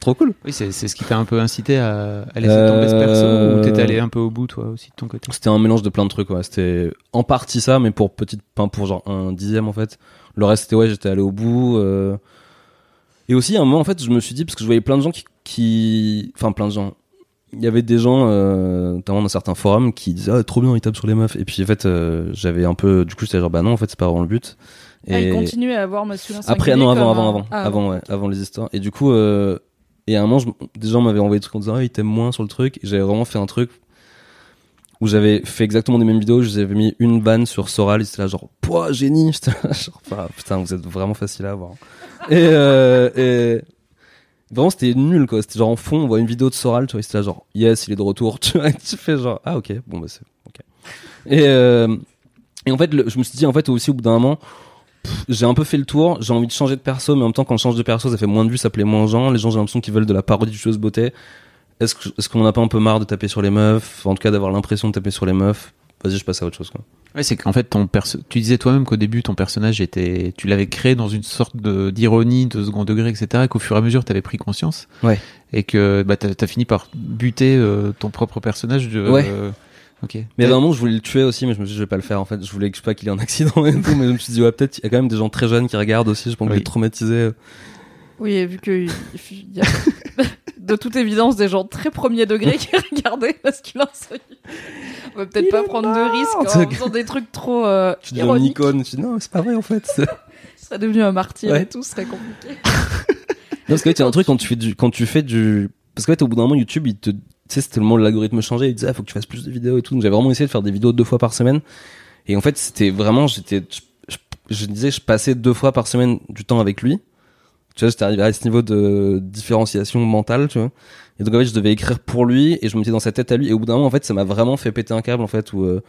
Trop cool.
Oui, c'est c'est ce qui t'a un peu incité à, à laisser tomber ce perso
Euh,
ou t'étais allé un peu au bout toi aussi de ton côté?
C'était un mélange de plein de trucs, ouais. C'était en partie ça, mais pour petite, enfin, pour genre un dixième en fait. Le reste, c'était ouais, j'étais allé au bout. euh. Et aussi, à un moment, en fait, je me suis dit, parce que je voyais plein de gens qui, qui... enfin, plein de gens. Il y avait des gens, euh, notamment dans certains forums, qui disaient, ah, trop bien, ils tapent sur les meufs. Et puis, en fait, euh, j'avais un peu, du coup, j'étais genre, bah non, en fait, c'est pas vraiment le but.
Elle
Et-
continue à avoir masculin
après,
singulier
non, avant, avant,
un-
avant,
Ah,
avant, ouais, avant les histoires. Et du coup, euh, et à un moment, je- des gens m'avaient envoyé des trucs en disant, ah, ils t'aiment moins sur le truc. Et j'avais vraiment fait un truc où j'avais fait exactement les mêmes vidéos, je vous avais mis une banne sur Soral, c'était là genre, pouah, génie, j'étais là genre, putain, vous êtes vraiment facile à avoir. Et, euh, et vraiment, c'était nul, quoi. C'était genre en fond, on voit une vidéo de Soral, tu vois, c'était là genre, yes, il est de retour, tu fais genre, ah, ok, bon, bah, c'est, ok. Et, euh, et en fait, je me suis dit, en fait, aussi, au bout d'un moment, j'ai un peu fait le tour, j'ai envie de changer de perso, mais en même temps, quand je change de perso, ça fait moins de vues, ça plaît moins aux gens. Les gens, j'ai l'impression qu'ils veulent de la parodie de choses beauté. Est-ce que- est-ce qu'on n'a pas un peu marre de taper sur les meufs En tout cas, d'avoir l'impression de taper sur les meufs? Vas-y, je passe à autre chose, quoi.
Ouais, c'est qu'en fait, ton perso... tu disais toi-même qu'au début, ton personnage était, tu l'avais créé dans une sorte de d'ironie, de second degré, etc. Et qu'au fur et à mesure, tu avais pris conscience.
Ouais.
Et que bah, t'as as fini par buter euh, ton propre personnage. De,
Ouais.
euh, Ok.
Mais il y avait un moment, je voulais le tuer aussi, mais je me suis dit, je vais pas le faire, en fait. Je voulais que je sais pas qu'il ait un accident et tout, mais je me suis dit, ouais, peut-être, il y a quand même des gens très jeunes qui regardent aussi, je pense que je
Oui.
vais être traumatisé.
Oui, et vu que il y a de toute évidence des gens très premier degré qui regardaient Masculin Solide. On va peut-être pas prendre
mort.
de risques en faisant des trucs trop euh,
Je dis une
ironiques.
icône, je dis, non, c'est pas vrai, en fait.
Ce serait devenu un martyr
Ouais.
et tout, ce serait compliqué.
Non, parce que y a un truc quand tu fais du, quand tu fais du, parce qu'en fait, au bout d'un moment, YouTube, il te, tu sais, c'était le moment où l'algorithme changeait, il disait, ah, faut que tu fasses plus de vidéos et tout. Donc, j'avais vraiment essayé de faire des vidéos deux fois par semaine. Et en fait, c'était vraiment, j'étais, je, disais, je passais deux fois par semaine du temps avec lui. Tu vois, j'étais arrivé à ce niveau de différenciation mentale, tu vois. Et donc, en fait, je devais écrire pour lui et je me mettais dans sa tête à lui. Et au bout d'un moment, en fait, ça m'a vraiment fait péter un câble, en fait, où, euh,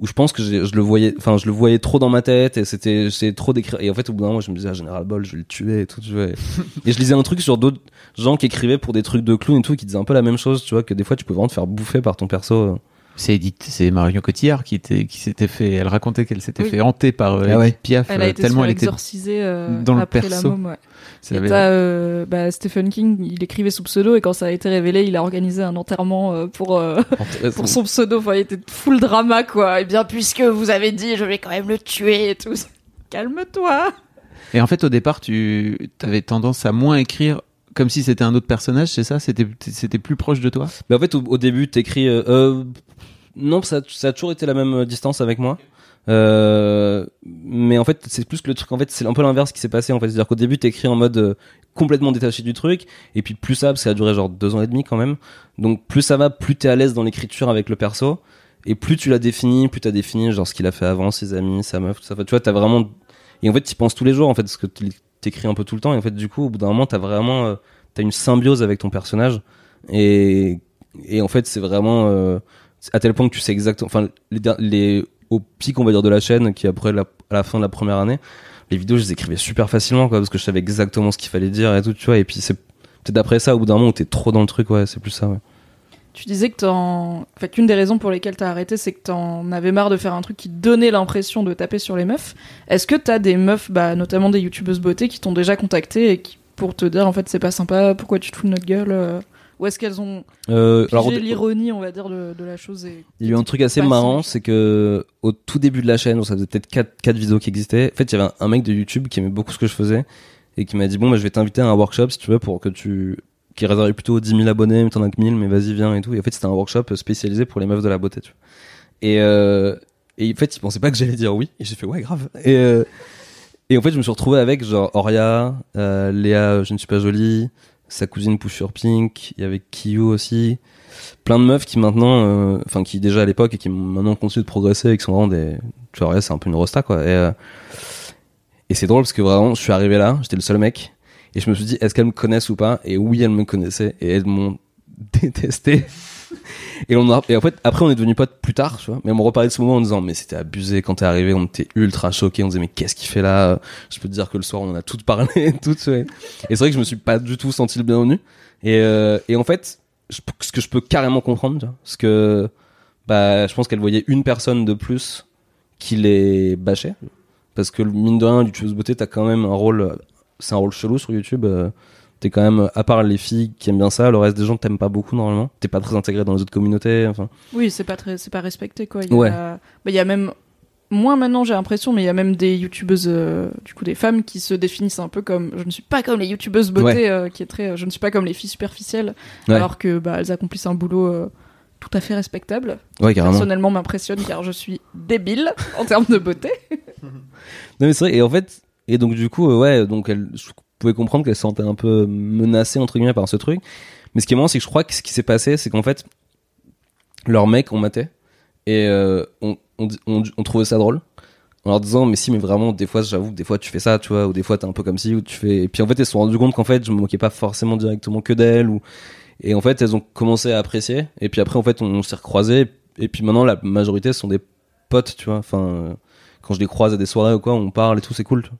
où je pense que je le voyais, enfin, je le voyais trop dans ma tête et c'était, j'essayais trop d'écrire. Et en fait, au bout d'un moment, je me disais, ah, Général Ball, je vais le tuer et tout, tu vois. Et, je lisais un truc sur d'autres gens qui écrivaient pour des trucs de clown et tout, qui disaient un peu la même chose, tu vois, que des fois, tu pouvais vraiment te faire bouffer par ton perso.
C'est Edith, c'est Marion Cotillard qui était, qui s'était fait, elle racontait qu'elle s'était
Oui.
fait hanter par euh,
Ah ouais.
Edith Piaf
Elle a
euh,
été
tellement elle était
exorcisée euh,
dans le
après
perso.
la môme, ouais. Et
avait-
t'as euh, bah, Stephen King, il écrivait sous pseudo et quand ça a été révélé, il a organisé un enterrement euh, pour euh, pour son pseudo. Enfin, il était full drama quoi. Et bien puisque vous avez dit, je vais quand même le tuer et tout. Calme-toi.
Et en fait, au départ, tu avais tendance à moins écrire comme si c'était un autre personnage, c'est ça? C'était c'était plus proche de toi?
Mais en fait, au, au début, t'écris. Euh, euh, non, ça, ça a toujours été la même euh, distance avec moi. Euh, mais en fait, c'est plus que le truc. En fait, c'est un peu l'inverse qui s'est passé. En fait, c'est-à-dire qu'au début, t'écris en mode euh, complètement détaché du truc, et puis plus ça, parce que ça a duré genre deux ans et demi quand même. Donc plus ça va, plus t'es à l'aise dans l'écriture avec le perso, et plus tu l'as défini, plus t'as défini genre ce qu'il a fait avant, ses amis, sa meuf, tout ça. Tu vois, t'as vraiment. Et en fait, t'y penses tous les jours, en fait, parce que t'écris un peu tout le temps. Et en fait, du coup, au bout d'un moment, t'as vraiment, euh, t'as une symbiose avec ton personnage, et et en fait, c'est vraiment euh, à tel point que tu sais exactement. Enfin, les, les au pic, on va dire, de la chaîne, qui après la, à la fin de la première année, les vidéos, je les écrivais super facilement, quoi, parce que je savais exactement ce qu'il fallait dire et tout, tu vois. Et puis c'est peut-être après ça, au bout d'un moment, t'es trop dans le truc, ouais, c'est plus ça, ouais.
Tu disais que t'en. En fait, qu'une des raisons pour lesquelles t'as arrêté, c'est que t'en avais marre de faire un truc qui donnait l'impression de taper sur les meufs. Est-ce que t'as des meufs, bah, notamment des youtubeuses beauté, qui t'ont déjà contacté et qui, pour te dire, en fait, c'est pas sympa, pourquoi tu te fous de notre gueule euh, Ou est-ce qu'elles ont
Euh, alors,
l'ironie, on va dire, de, de la chose et...
Il y a eu un truc assez marrant, c'est que au tout début de la chaîne, où ça faisait peut-être 4, quatre vidéos qui existaient, en fait, il y avait un, un mec de YouTube qui aimait beaucoup ce que je faisais et qui m'a dit bon, bah, je vais t'inviter à un workshop si tu veux pour que tu qui est plutôt aux 10 000 abonnés, mais t'en as que 1000, mais vas-y, viens et tout. Et en fait, c'était un workshop spécialisé pour les meufs de la beauté, tu vois. Et, euh, et en fait, il pensait pas que j'allais dire oui. Et j'ai fait ouais, grave. Et, euh, et en fait, je me suis retrouvé avec genre Oria, euh, Léa, je ne suis pas jolie, sa cousine Pusher Pink, il y avait Kiyu aussi plein de meufs qui maintenant, euh, enfin qui déjà à l'époque et qui maintenant continuent de progresser et qui sont vraiment des, tu vois, ouais, c'est un peu une rosta quoi. Et, euh, et c'est drôle parce que vraiment, je suis arrivé là, j'étais le seul mec et je me suis dit, est-ce qu'elles me connaissent ou pas? Et oui, elles me connaissaient et elles m'ont détesté. Et, on a, et en fait, après, on est devenus potes plus tard, tu vois. Mais on me reparlait de ce moment en disant, mais c'était abusé quand t'es arrivé, on était ultra choqués, on disait, mais qu'est-ce qu'il fait là? Je peux te dire que le soir, on en a toutes parlé, toutes. ouais. Et c'est vrai que je me suis pas du tout senti le bienvenu. Et, euh, et en fait, ce que je peux carrément comprendre, tu vois, parce que bah, je pense qu'elle voyait une personne de plus qui les bâchait. Parce que mine de rien, YouTubeuse beauté, t'as quand même un rôle, c'est un rôle chelou sur YouTube. euh, T'es quand même, à part les filles qui aiment bien ça, le reste des gens t'aiment pas beaucoup normalement. T'es pas très intégré dans les autres communautés. Enfin,
Oui, c'est pas très, c'est pas respecté quoi. Il y a,
Ouais.
bah, il y a même moins maintenant, j'ai l'impression, mais il y a même des youtubeuses, euh, du coup des femmes qui se définissent un peu comme, je ne suis pas comme les youtubeuses beauté, euh, qui est très, euh, je ne suis pas comme les filles superficielles,
Ouais.
alors que bah elles accomplissent un boulot tout à fait respectable.
ouais, carrément.
Personnellement, m'impressionne car je suis débile en termes de beauté.
Non mais c'est vrai et en fait et donc du coup euh, ouais donc elle je pouvais comprendre qu'elle se sentait un peu menacée entre guillemets par ce truc mais ce qui est marrant c'est que je crois que ce qui s'est passé c'est qu'en fait leurs mecs ont maté Et euh, on, on, on, on ça drôle. En leur disant, mais si, mais vraiment, des fois, j'avoue, des fois, tu fais ça, tu vois, ou des fois, t'es un peu comme si, ou tu fais. Et puis, en fait, elles se sont rendues compte qu'en fait, je me moquais pas forcément directement que d'elles, ou. Et en fait, elles ont commencé à apprécier. Et puis après, en fait, on, s'est recroisés. Et puis maintenant, la majorité sont des potes, tu vois. Enfin, euh, quand je les croise à des soirées ou quoi, on parle et tout, c'est cool, tu vois.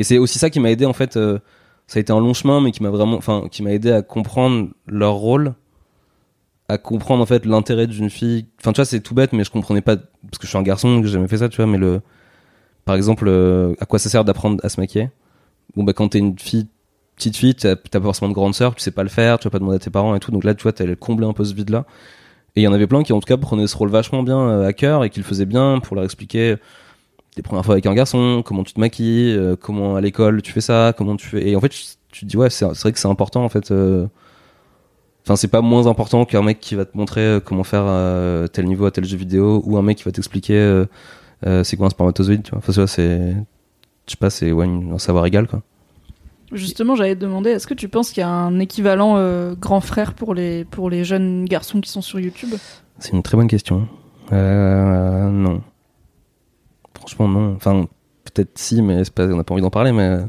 Et c'est aussi ça qui m'a aidé, en fait. euh, ça a été un long chemin, mais qui m'a vraiment. Enfin, qui m'a aidé à comprendre leur rôle à comprendre en fait l'intérêt d'une fille. Enfin, tu vois, c'est tout bête, mais je comprenais pas parce que je suis un garçon que j'ai jamais fait ça, tu vois. Mais le, par exemple, euh, à quoi ça sert d'apprendre à se maquiller? Bon, bah, quand t'es une fille, petite fille, t'as pas forcément de grande sœur, tu sais pas le faire, tu vas pas demander à tes parents et tout. Donc là, tu vois, t'allais combler un peu ce vide-là. Et il y en avait plein qui, en tout cas, prenaient ce rôle vachement bien euh, à cœur et qui le faisaient bien pour leur expliquer les premières fois avec un garçon, comment tu te maquilles, euh, comment à l'école tu fais ça, comment tu fais. Et en fait, tu te dis, ouais, c'est vrai que c'est important, en fait. euh, Enfin, c'est pas moins important qu'un mec qui va te montrer euh, comment faire tel niveau à tel jeu vidéo ou un mec qui va t'expliquer c'est quoi un spermatozoïde, tu vois. Enfin, tu vois, c'est. Je sais pas, c'est ouais, un savoir égal, quoi.
Justement, j'allais te demander, est-ce que tu penses qu'il y a un équivalent euh, grand frère pour les, pour les jeunes garçons qui sont sur YouTube?
C'est une très bonne question. Euh, non. Franchement, non. Enfin, peut-être si, mais c'est pas, on n'a pas envie d'en parler, mais euh,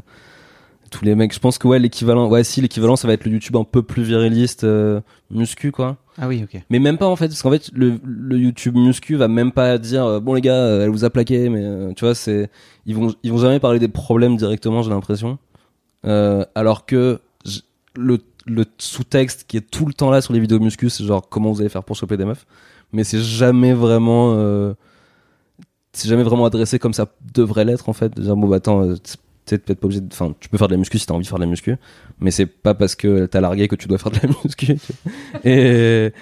tous les mecs, je pense que ouais, l'équivalent, ouais, si, l'équivalent, ça va être le YouTube un peu plus viriliste, euh, muscu, quoi.
Ah oui, ok.
Mais même pas en fait, parce qu'en fait, le, le YouTube muscu va même pas dire euh, bon les gars, euh, elle vous a plaqué, mais tu vois, c'est ils vont ils vont jamais parler des problèmes directement, j'ai l'impression. Alors que le le sous-texte qui est tout le temps là sur les vidéos muscu, c'est genre comment vous allez faire pour choper des meufs, mais c'est jamais vraiment c'est jamais vraiment adressé comme ça devrait l'être en fait. De dire bon bah attends, euh, peut-être pas obligé enfin tu peux faire de la muscu si t'as envie de faire de la muscu, mais c'est pas parce que t'as largué que tu dois faire de la muscu. et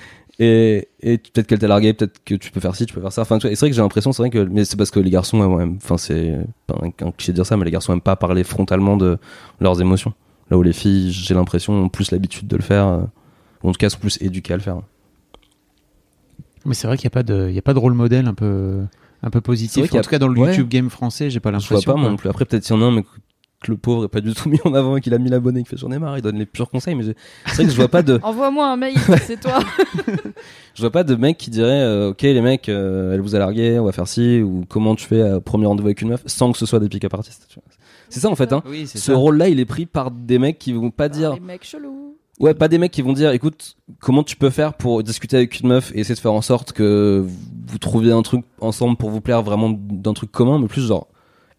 et, peut-être qu'elle t'a largué, peut-être que tu peux faire ci, tu peux faire ça. Enfin, c'est vrai que j'ai l'impression, c'est vrai que, mais c'est parce que les garçons, ouais, ouais, enfin, c'est pas un, un cliché de dire ça, mais les garçons aiment pas parler frontalement de leurs émotions. Là où les filles, j'ai l'impression, ont plus l'habitude de le faire, euh, ou en tout cas, sont plus éduquées à le faire.
Mais c'est vrai qu'il n'y a pas de, il y a pas de rôle modèle un peu, un peu positif. En tout cas, dans le
ouais.
YouTube game français, j'ai pas
Je vois
l'impression.
pas, moi non plus. Après, peut-être qu'il y en a un, mais que le pauvre est pas du tout mis en avant et qu'il a mis l'abonné et qu'il fait j'en ai marre, il donne les purs conseils, mais c'est vrai que je vois pas de,
Envoie-moi un mail, c'est toi.
Je vois pas de mec qui dirait euh, ok les mecs euh, elle vous a largué on va faire ci ou comment tu fais un premier rendez-vous avec une meuf sans que ce soit des pick-up artistes c'est ça en fait hein
Oui,
ce
ça.
rôle là il est pris par des mecs qui vont pas dire
Les mecs chelous.
Ouais pas des mecs qui vont dire écoute comment tu peux faire pour discuter avec une meuf et essayer de faire en sorte que vous trouviez un truc ensemble pour vous plaire vraiment d'un truc commun mais plus genre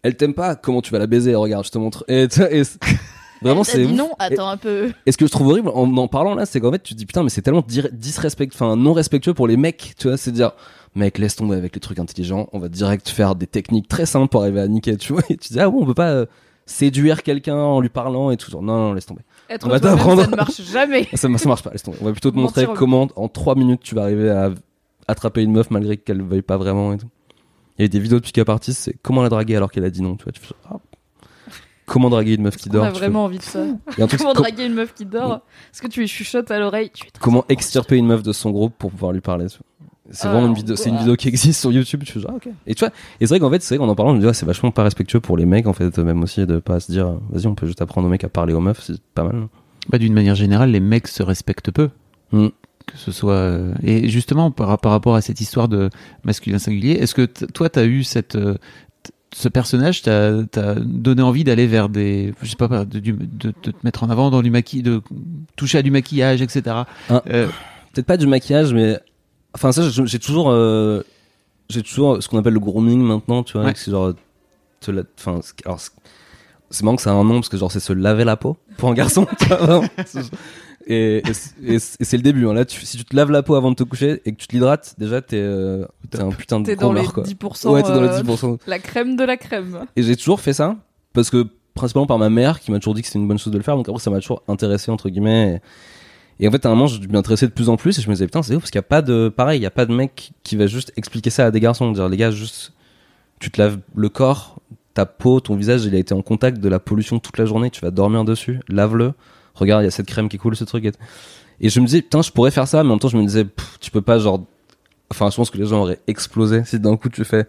elle t'aime pas comment tu vas la baiser? Regarde je te montre et, et vraiment c'est
non, attends un peu.
Et ce que je trouve horrible en en parlant là, c'est qu'en fait, tu te dis putain, mais c'est tellement disrespect, enfin non respectueux pour les mecs, tu vois, c'est dire mec, laisse tomber avec les trucs intelligents, on va direct faire des techniques très simples pour arriver à niquer, tu vois. Et tu dis ah bon, on peut pas euh, séduire quelqu'un en lui parlant et tout, genre non, non, laisse tomber.
Être
On va t'apprendre.
ça ne marche jamais.
Ça, ça marche pas, laisse tomber. On va plutôt te montrer comment en 3 minutes tu vas arriver à attraper une meuf malgré qu'elle veuille pas vraiment et tout. Il y a des vidéos de pick-up artistes, c'est comment la draguer alors qu'elle a dit non, tu vois. Tu fais, ah. Comment draguer une meuf qui
On
dort
a
tu fais-
vraiment envie de ça.
A
Comment
com-
draguer une meuf qui dort? Est-ce que tu lui chuchotes à l'oreille?
Comment extirper une meuf de son groupe pour pouvoir lui parler. C'est
Ah,
vraiment une vidéo, c'est une vidéo qui existe sur YouTube. Tu fais ah, ok. Et tu vois, et c'est vrai qu'en fait, c'est vrai qu'en en parlant, je me dis, ouais, c'est vachement pas respectueux pour les mecs, en fait, même aussi de pas se dire, vas-y, on peut juste apprendre aux mecs à parler aux meufs, c'est pas mal.
Bah, d'une manière générale, les mecs se respectent peu.
Mm.
Que ce soit. euh, Et justement, par, par rapport à cette histoire de masculin singulier, est-ce que t- toi, t'as eu cette. euh, ce personnage t'a t'a donné envie d'aller vers des. Je sais pas, de, du- de- de te mettre en avant dans du maquillage, de toucher à du maquillage, etc.
Ah.
Euh,
Peut-être pas du maquillage, mais, enfin, ça, j'ai j'ai toujours, euh, j'ai toujours ce qu'on appelle le grooming maintenant, tu vois,
Ouais.
c'est genre, te la- enfin, c'est- alors, c'est- marrant que ça a un nom parce que genre c'est se laver la peau pour un garçon. et, et, c'est- et c'est et c'est le début. Hein. Là, tu- si tu te laves la peau avant de te coucher et que tu te l'hydrates, déjà t'es euh, t'es un putain de
T'es dans les
groomeur, quoi.
10%.
Ouais, t'es dans les
euh,
10%.
La crème de la crème.
Et j'ai toujours fait ça parce que principalement par ma mère qui m'a toujours dit que c'était une bonne chose de le faire. Donc après ça m'a toujours intéressé entre guillemets. Et, et en fait à un moment je m'y intéressais de plus en plus et je me disais putain c'est ouf parce qu'il y a pas de pareil il y a pas de mec qui va juste expliquer ça à des garçons dire les gars juste tu te laves le corps ta peau ton visage il a été en contact de la pollution toute la journée tu vas dormir dessus lave-le regarde il y a cette crème qui coule ce truc et, et je me disais putain je pourrais faire ça mais en même temps je me disais tu peux pas genre enfin je pense que les gens auraient explosé si d'un coup tu fais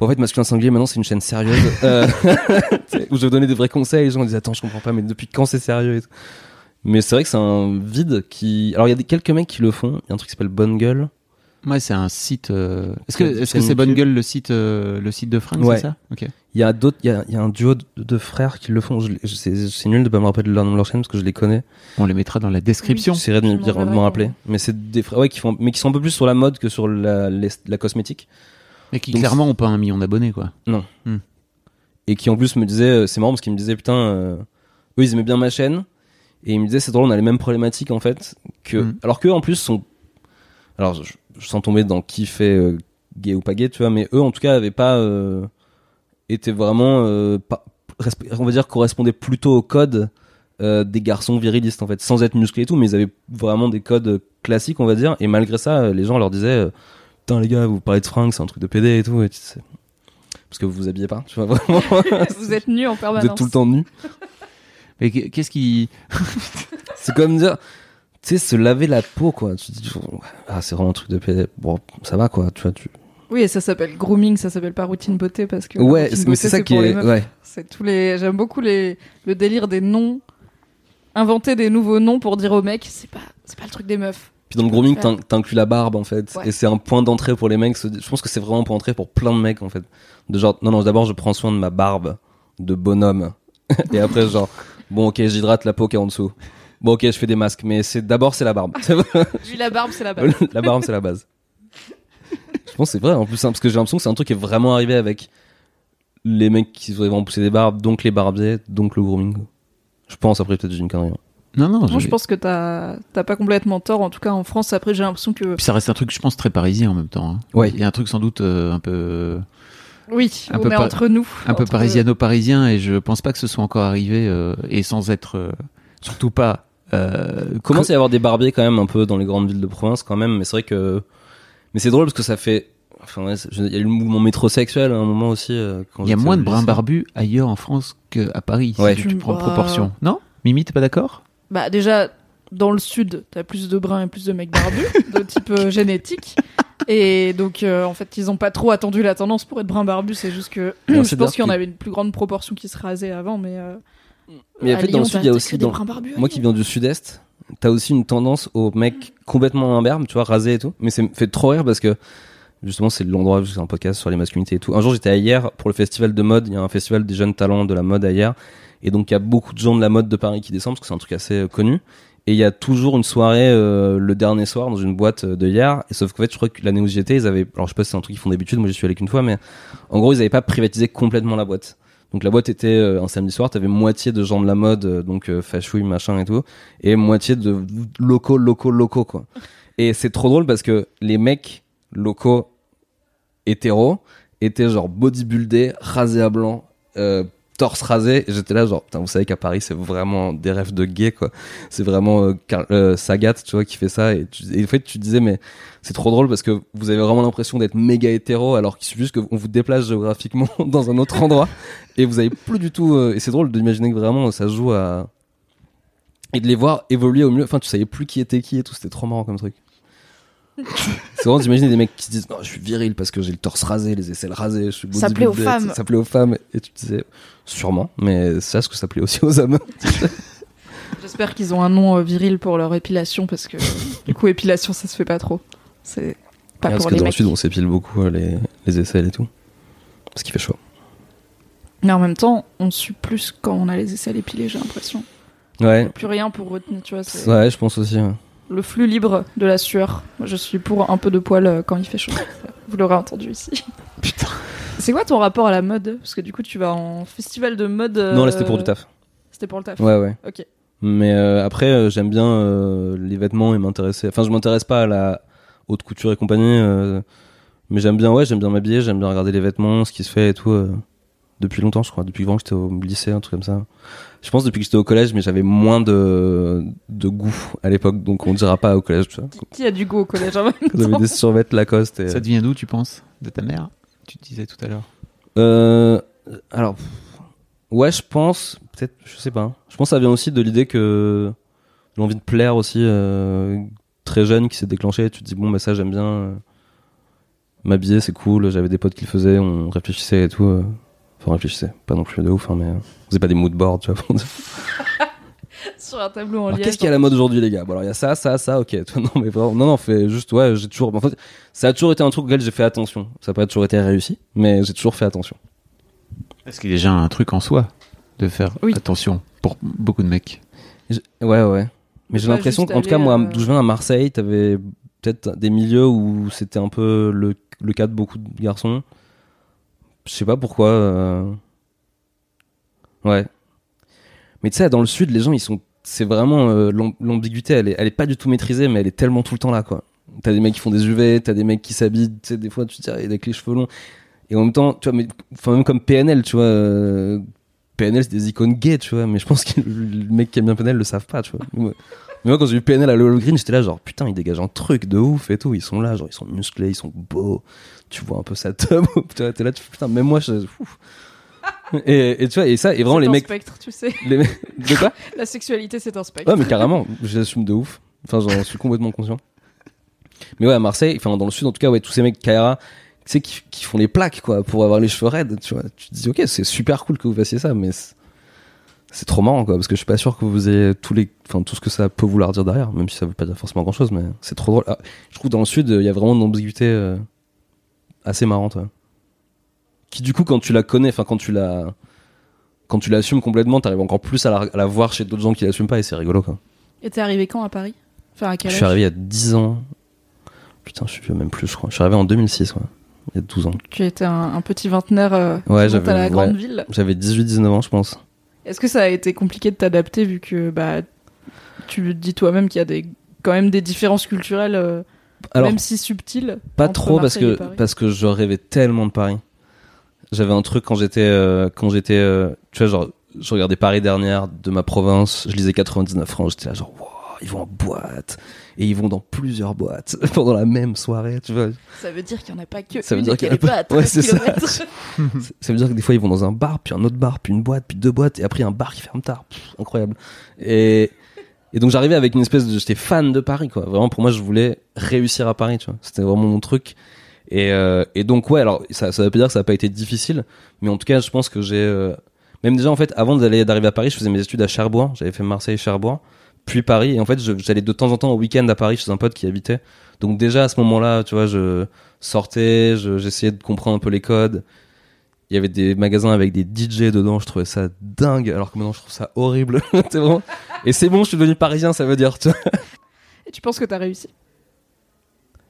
Bon, en fait, Masculin Singulier, maintenant, c'est une chaîne sérieuse, euh, où je vais donner des vrais conseils. Les gens disent, attends, je comprends pas, mais depuis quand c'est sérieux et tout. Mais c'est vrai que c'est un vide qui, alors il y a des, quelques mecs qui le font. Il y a un truc qui s'appelle Bonne Gueule.
Ouais, c'est un site. euh, Est-ce que
C'est-
est-ce que
c'est
c'est Bonne. Gueule le site euh, le site de fringues,
Ouais.
c'est ça? Ok.
Il y a d'autres, il y a, il y a un duo de, de frères qui le font. Je, l'ai- je- c'est nul de pas me rappeler de leur nom de leur chaîne parce que je les connais.
On les mettra dans la description.
J'essaierai de
Tu
me dire- de
m'enverras
m'en rappeler. Mais c'est des frères, ouais, qui font, mais qui sont un peu plus sur la mode que sur la, les- la cosmétique.
Mais qui
Donc,
clairement ont pas un million d'abonnés, quoi.
et qui en plus me disait euh, c'est marrant parce qu'il me disait putain euh, eux ils aimaient bien ma chaîne et il me disait c'est drôle on a les mêmes problématiques en fait que
Mm.
alors qu'eux en plus sont alors je, je sens tomber dans qui fait euh, gay ou pas gay tu vois mais eux en tout cas avaient pas euh, été vraiment euh, pas, on va dire correspondaient plutôt au code euh, des garçons virilistes en fait sans être musclés et tout mais ils avaient vraiment des codes classiques on va dire et malgré ça les gens leur disaient putain les gars vous parlez de fringues c'est un truc de PD et tout et tu sais, parce que vous vous habillez pas tu vois vraiment
Vous êtes nus en
vous
permanence.
êtes tout le temps nu.
Mais qu- qu'est-ce qui
C'est comme dire, tu sais, se laver la peau, quoi. Tu dis, ah, c'est vraiment un truc de PD. Bon, ça va, quoi. Tu vois, tu.
Oui, et ça s'appelle grooming, ça s'appelle pas routine beauté parce que.
Ouais, mais c'est ça qui est. Ouais.
C'est tous les. J'aime beaucoup les le délire des noms. Inventer des nouveaux noms pour dire aux mecs, c'est pas c'est pas le truc des meufs.
Puis dans le grooming, t'inclus la barbe, en fait.
Ouais.
Et c'est un point d'entrée pour les mecs. Je pense que c'est vraiment un point d'entrée pour plein de mecs, en fait. De genre, non, non, d'abord, je prends soin de ma barbe de bonhomme. Et après, genre, bon, ok, j'hydrate la peau qui est en dessous. Bon, ok, je fais des masques, mais c'est d'abord, c'est la barbe.
Lui la barbe, c'est la barbe.
la barbe, c'est la base. Je pense que c'est vrai en plus, hein, parce que j'ai l'impression que c'est un truc qui est vraiment arrivé avec les mecs qui vont vraiment pousser des barbes, donc les barbiers, donc le grooming. Je pense, après peut-être j'ai une connerie. hein.
Non, non.
Moi,
j'ai-
je pense que t'as t'as pas complètement tort. En tout cas, en France, après, j'ai l'impression que.
Puis ça reste un truc, je pense, très parisien en même temps. hein.
Ouais.
Il y a un truc sans doute euh, un peu
Oui,
Un
on
peu
est
par-
entre nous.
un peu
Entre-
parisiano-parisien et je pense pas que ce soit encore arrivé euh, et sans être euh, surtout pas. Euh,
commence à y avoir des barbiers quand même un peu dans les grandes villes de province quand même, mais c'est vrai que. Mais c'est drôle parce que ça fait. Enfin, ouais, il y a eu le mouvement métrosexuel à un moment aussi. euh, quand
Il y a moins de brins barbus ailleurs en France qu'à Paris.
Ouais.
Si tu, tu prends
Bah.
proportion. Non? Mimi, t'es pas d'accord?
Bah déjà, dans le sud, t'as plus de bruns et plus de mecs barbus, de type euh, génétique. Et donc, euh, en fait, ils ont pas trop attendu la tendance pour être brun barbu. C'est juste que je
c'est
pense qu'il y en
que-
avait une plus grande proportion qui se rasait avant, mais. euh,
Mais en fait, dans
Lyon,
le sud,
t'as-
il y a
t'as
aussi
des
dans-
bruns barbus.
Moi qui viens du sud-est, t'as aussi une tendance aux mecs complètement imberbes, tu vois, rasés et tout. Mais c'est me fait trop rire parce que justement, c'est l'endroit où c'est un podcast sur les masculinités et tout. Un jour, j'étais à hier pour le festival de mode. Il y a un festival des jeunes talents de la mode à hier. Et donc, il y a beaucoup de gens de la mode de Paris qui descendent parce que c'est un truc assez euh, connu. Et il y a toujours une soirée euh, le dernier soir dans une boîte euh, de hier. Et sauf qu'en fait, je crois que l'année où j'y étais, ils avaient. Alors, je sais pas si c'est un truc qu'ils font d'habitude. Moi, j'y suis allé qu'une fois, mais en gros, ils avaient pas privatisé complètement la boîte. Donc la boîte était euh, un samedi soir, t'avais moitié de gens de la mode, donc euh, machin et tout, et moitié de locaux, locaux, locaux quoi. Et c'est trop drôle parce que les mecs locaux hétéros étaient genre bodybuildés, rasés à blanc, torse rasé. J'étais là genre, putain, vous savez qu'à Paris c'est vraiment des rêves de gay quoi. C'est vraiment euh, euh, Sagat, tu vois, qui fait ça. Et, tu, et en fait tu disais mais c'est trop drôle parce que vous avez vraiment l'impression d'être méga hétéro alors qu'il suffit juste qu'on vous déplace géographiquement dans un autre endroit et vous avez plus du tout. euh, et c'est drôle d'imaginer que vraiment ça joue à et de les voir évoluer au mieux. Enfin, tu savais plus qui était qui et tout. C'était trop marrant comme truc. C'est vraiment d'imaginer des mecs qui se disent non, je suis viril parce que j'ai le torse rasé, les aisselles rasées, je suis
Ça plaît aux femmes.
Ça plaît aux femmes. Et tu te disais sûrement, mais c'est ce que ça plaît aussi aux hommes.
J'espère qu'ils ont un nom euh, viril pour leur épilation parce que du coup, épilation, ça se fait pas trop. C'est pas
parce
pour
que
les
dans le
mecs.
sud, on s'épile beaucoup euh, les, les aisselles et tout. Parce qu'il fait chaud.
Mais en même temps, on sue plus quand on a les aisselles épilées, j'ai l'impression.
Ouais.
Plus rien pour retenir, tu vois.
Ouais, je pense aussi. ouais.
Le flux libre de la sueur. Moi, je suis pour un peu de poil euh, quand il fait chaud. Vous l'aurez entendu ici.
Putain.
C'est quoi ton rapport à la mode? Parce que du coup, tu vas en festival de mode. euh,
Non, là c'était pour du taf.
C'était pour le taf.
Ouais, ouais.
Ok.
Mais euh, après, euh, j'aime bien euh, les vêtements et m'intéresser. Enfin, je m'intéresse pas à la haute couture et compagnie. euh, mais j'aime bien, ouais, j'aime bien m'habiller, j'aime bien regarder les vêtements, ce qui se fait et tout. Depuis longtemps, je crois. Depuis que j'étais au lycée, un truc comme ça. Je pense depuis que j'étais au collège, mais j'avais moins de, de goût à l'époque, donc on dira pas au collège, tu vois.
Qui, qui a du goût au collège en même
J'avais
temps
des survêtements Lacoste et.
Ça devient d'où, tu penses De ta mère? Tu disais tout à l'heure.
Euh, alors, ouais, je pense, peut-être, je sais pas. Je pense que ça vient aussi de l'idée que l'envie de plaire aussi, euh, très jeune, qui s'est déclenchée. Tu te dis, bon, bah ça, j'aime bien euh, m'habiller, c'est cool. J'avais des potes qui le faisaient, on réfléchissait et tout. Enfin, pas non plus de ouf, hein, mais euh, on faisait pas des mood boards, tu vois.
Sur un tableau en
Alors,
liège.
qu'est-ce qui est à la mode aujourd'hui, les gars? Bon, alors il y a ça, ça, ça, ok. Non, mais vraiment, non, non, fait juste, ouais, j'ai toujours. En fait, ça a toujours été un truc auquel j'ai fait attention. Ça n'a pas toujours été réussi, mais j'ai toujours fait attention.
Est-ce qu'il y a déjà un truc en soi de faire
Oui.
attention pour beaucoup de mecs
Ouais, ouais. Mais j'ai l'impression qu'en tout cas, moi,
euh,
d'où je viens à Marseille, t'avais peut-être des milieux où c'était un peu le, le cas de beaucoup de garçons. Je sais pas pourquoi. euh, Ouais. Mais tu sais, dans le sud, les gens, ils sont. C'est vraiment. euh, l'am- L'ambiguïté, elle est, elle est pas du tout maîtrisée, mais elle est tellement tout le temps là, quoi. T'as des mecs qui font des UV, t'as des mecs qui s'habillent, tu sais, des fois, tu te dis, ah, avec les cheveux longs. Et en même temps, tu vois, mais, enfin, même comme PNL, tu vois. euh, PNL, c'est des icônes gays, tu vois, mais je pense que le le mec qui aime bien PNL le savent pas, tu vois. Mais moi, quand j'ai vu PNL à l'Hollow Green, j'étais là, genre, putain, ils dégagent un truc de ouf et tout. Ils sont là, genre, ils sont musclés, ils sont beaux. Tu vois un peu sa tub, t'es là, tu fais, putain, même moi, je. ouf. Et, et tu vois, et ça, et vraiment,
C'est
les
un
mecs.
spectre, tu sais.
Les mecs. De quoi?
La sexualité, c'est un spectre.
Ouais, mais carrément, j'assume de ouf. Enfin, j'en suis complètement conscient. Mais ouais, à Marseille, enfin, dans le sud, en tout cas, ouais, tous ces mecs Kaira, tu sais, qui, qui font les plaques, quoi, pour avoir les cheveux raides, tu vois. Tu te dis, ok, c'est super cool que vous fassiez ça, mais c'est- c'est trop marrant, quoi, parce que je suis pas sûr que vous ayez tous les, enfin, tout ce que ça peut vouloir dire derrière, même si ça veut pas dire forcément grand chose, mais c'est trop drôle. Ah, je trouve dans le sud, il y a vraiment une ambiguïté euh, assez marrante, ouais. Qui, du coup, quand tu la connais, enfin, quand tu la, quand tu l'assumes complètement, t'arrives encore plus à la, à la voir chez d'autres gens qui l'assument pas, et c'est rigolo, quoi.
Et t'es arrivé quand à Paris? Enfin, à quel
Je suis arrivé il y a 10 ans. Putain, je suis vieux, même plus, je crois. Je suis arrivé en 2006, ouais. Il y a 12 ans.
Tu étais un, un petit vingtenaire euh,
Ouais,
à la grande
ouais.
ville.
J'avais 18-19 ans, je pense.
Est-ce que ça a été compliqué de t'adapter vu que bah tu dis toi-même qu'il y a des quand même des différences culturelles euh,
Alors,
même si subtiles
pas trop parce que, parce que je rêvais tellement de Paris. J'avais un truc quand j'étais, euh, quand j'étais, euh, tu vois, genre, je regardais Paris dernière de ma province, je lisais 99 francs, j'étais là genre, wow, ils vont en boîte. Et ils vont dans plusieurs boîtes pendant la même soirée, tu vois.
ça veut dire qu'il n'y en a pas que
Ça veut
une
dire qu'il y en a pas- Ouais,
13
c'est ça. Ça- Ça veut dire que des fois ils vont dans un bar, puis un autre bar, puis une boîte, puis deux boîtes, et après un bar qui ferme tard. Pff, incroyable. Et, et donc j'arrivais avec une espèce de, j'étais fan de Paris, quoi. Vraiment pour moi je voulais réussir à Paris, tu vois. C'était vraiment mon truc. Et, euh, et donc ouais, alors ça, ça veut pas dire que ça a pas été difficile, mais en tout cas je pense que j'ai, euh, même déjà en fait avant d'aller d'arriver à Paris, je faisais mes études à Cherbourg. J'avais fait Marseille, Cherbourg, puis Paris. Et en fait j'allais de temps en temps au week-end à Paris chez un pote qui habitait. Donc déjà à ce moment-là, tu vois, je sortais, je- j'essayais de comprendre un peu les codes. Il y avait des magasins avec des DJ dedans, je trouvais ça dingue, alors que maintenant je trouve ça horrible. Vraiment- Et c'est bon, je suis devenu parisien, ça veut dire. Tu.
Et tu penses que t'as réussi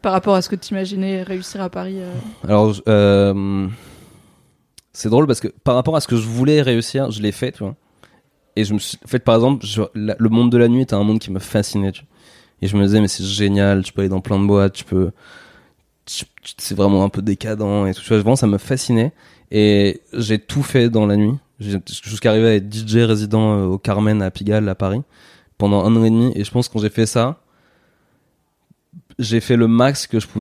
par rapport à ce que t'imaginais réussir à Paris euh,
Alors, euh, c'est drôle parce que par rapport à ce que je voulais réussir, je l'ai fait, tu vois. Et je me suis fait, par exemple, je- la- le monde de la nuit était un monde qui me fascinait, tu vois. Et je me disais, mais c'est génial, tu peux aller dans plein de boîtes, tu peux. C'est vraiment un peu décadent et tout. Tu vois, vraiment, ça me fascinait. Et j'ai tout fait dans la nuit. Jusqu'à arriver à être DJ résident euh, au Carmen à Pigalle, à Paris, pendant un an et demi. Et je pense que quand j'ai fait ça, j'ai fait le max que je pouvais.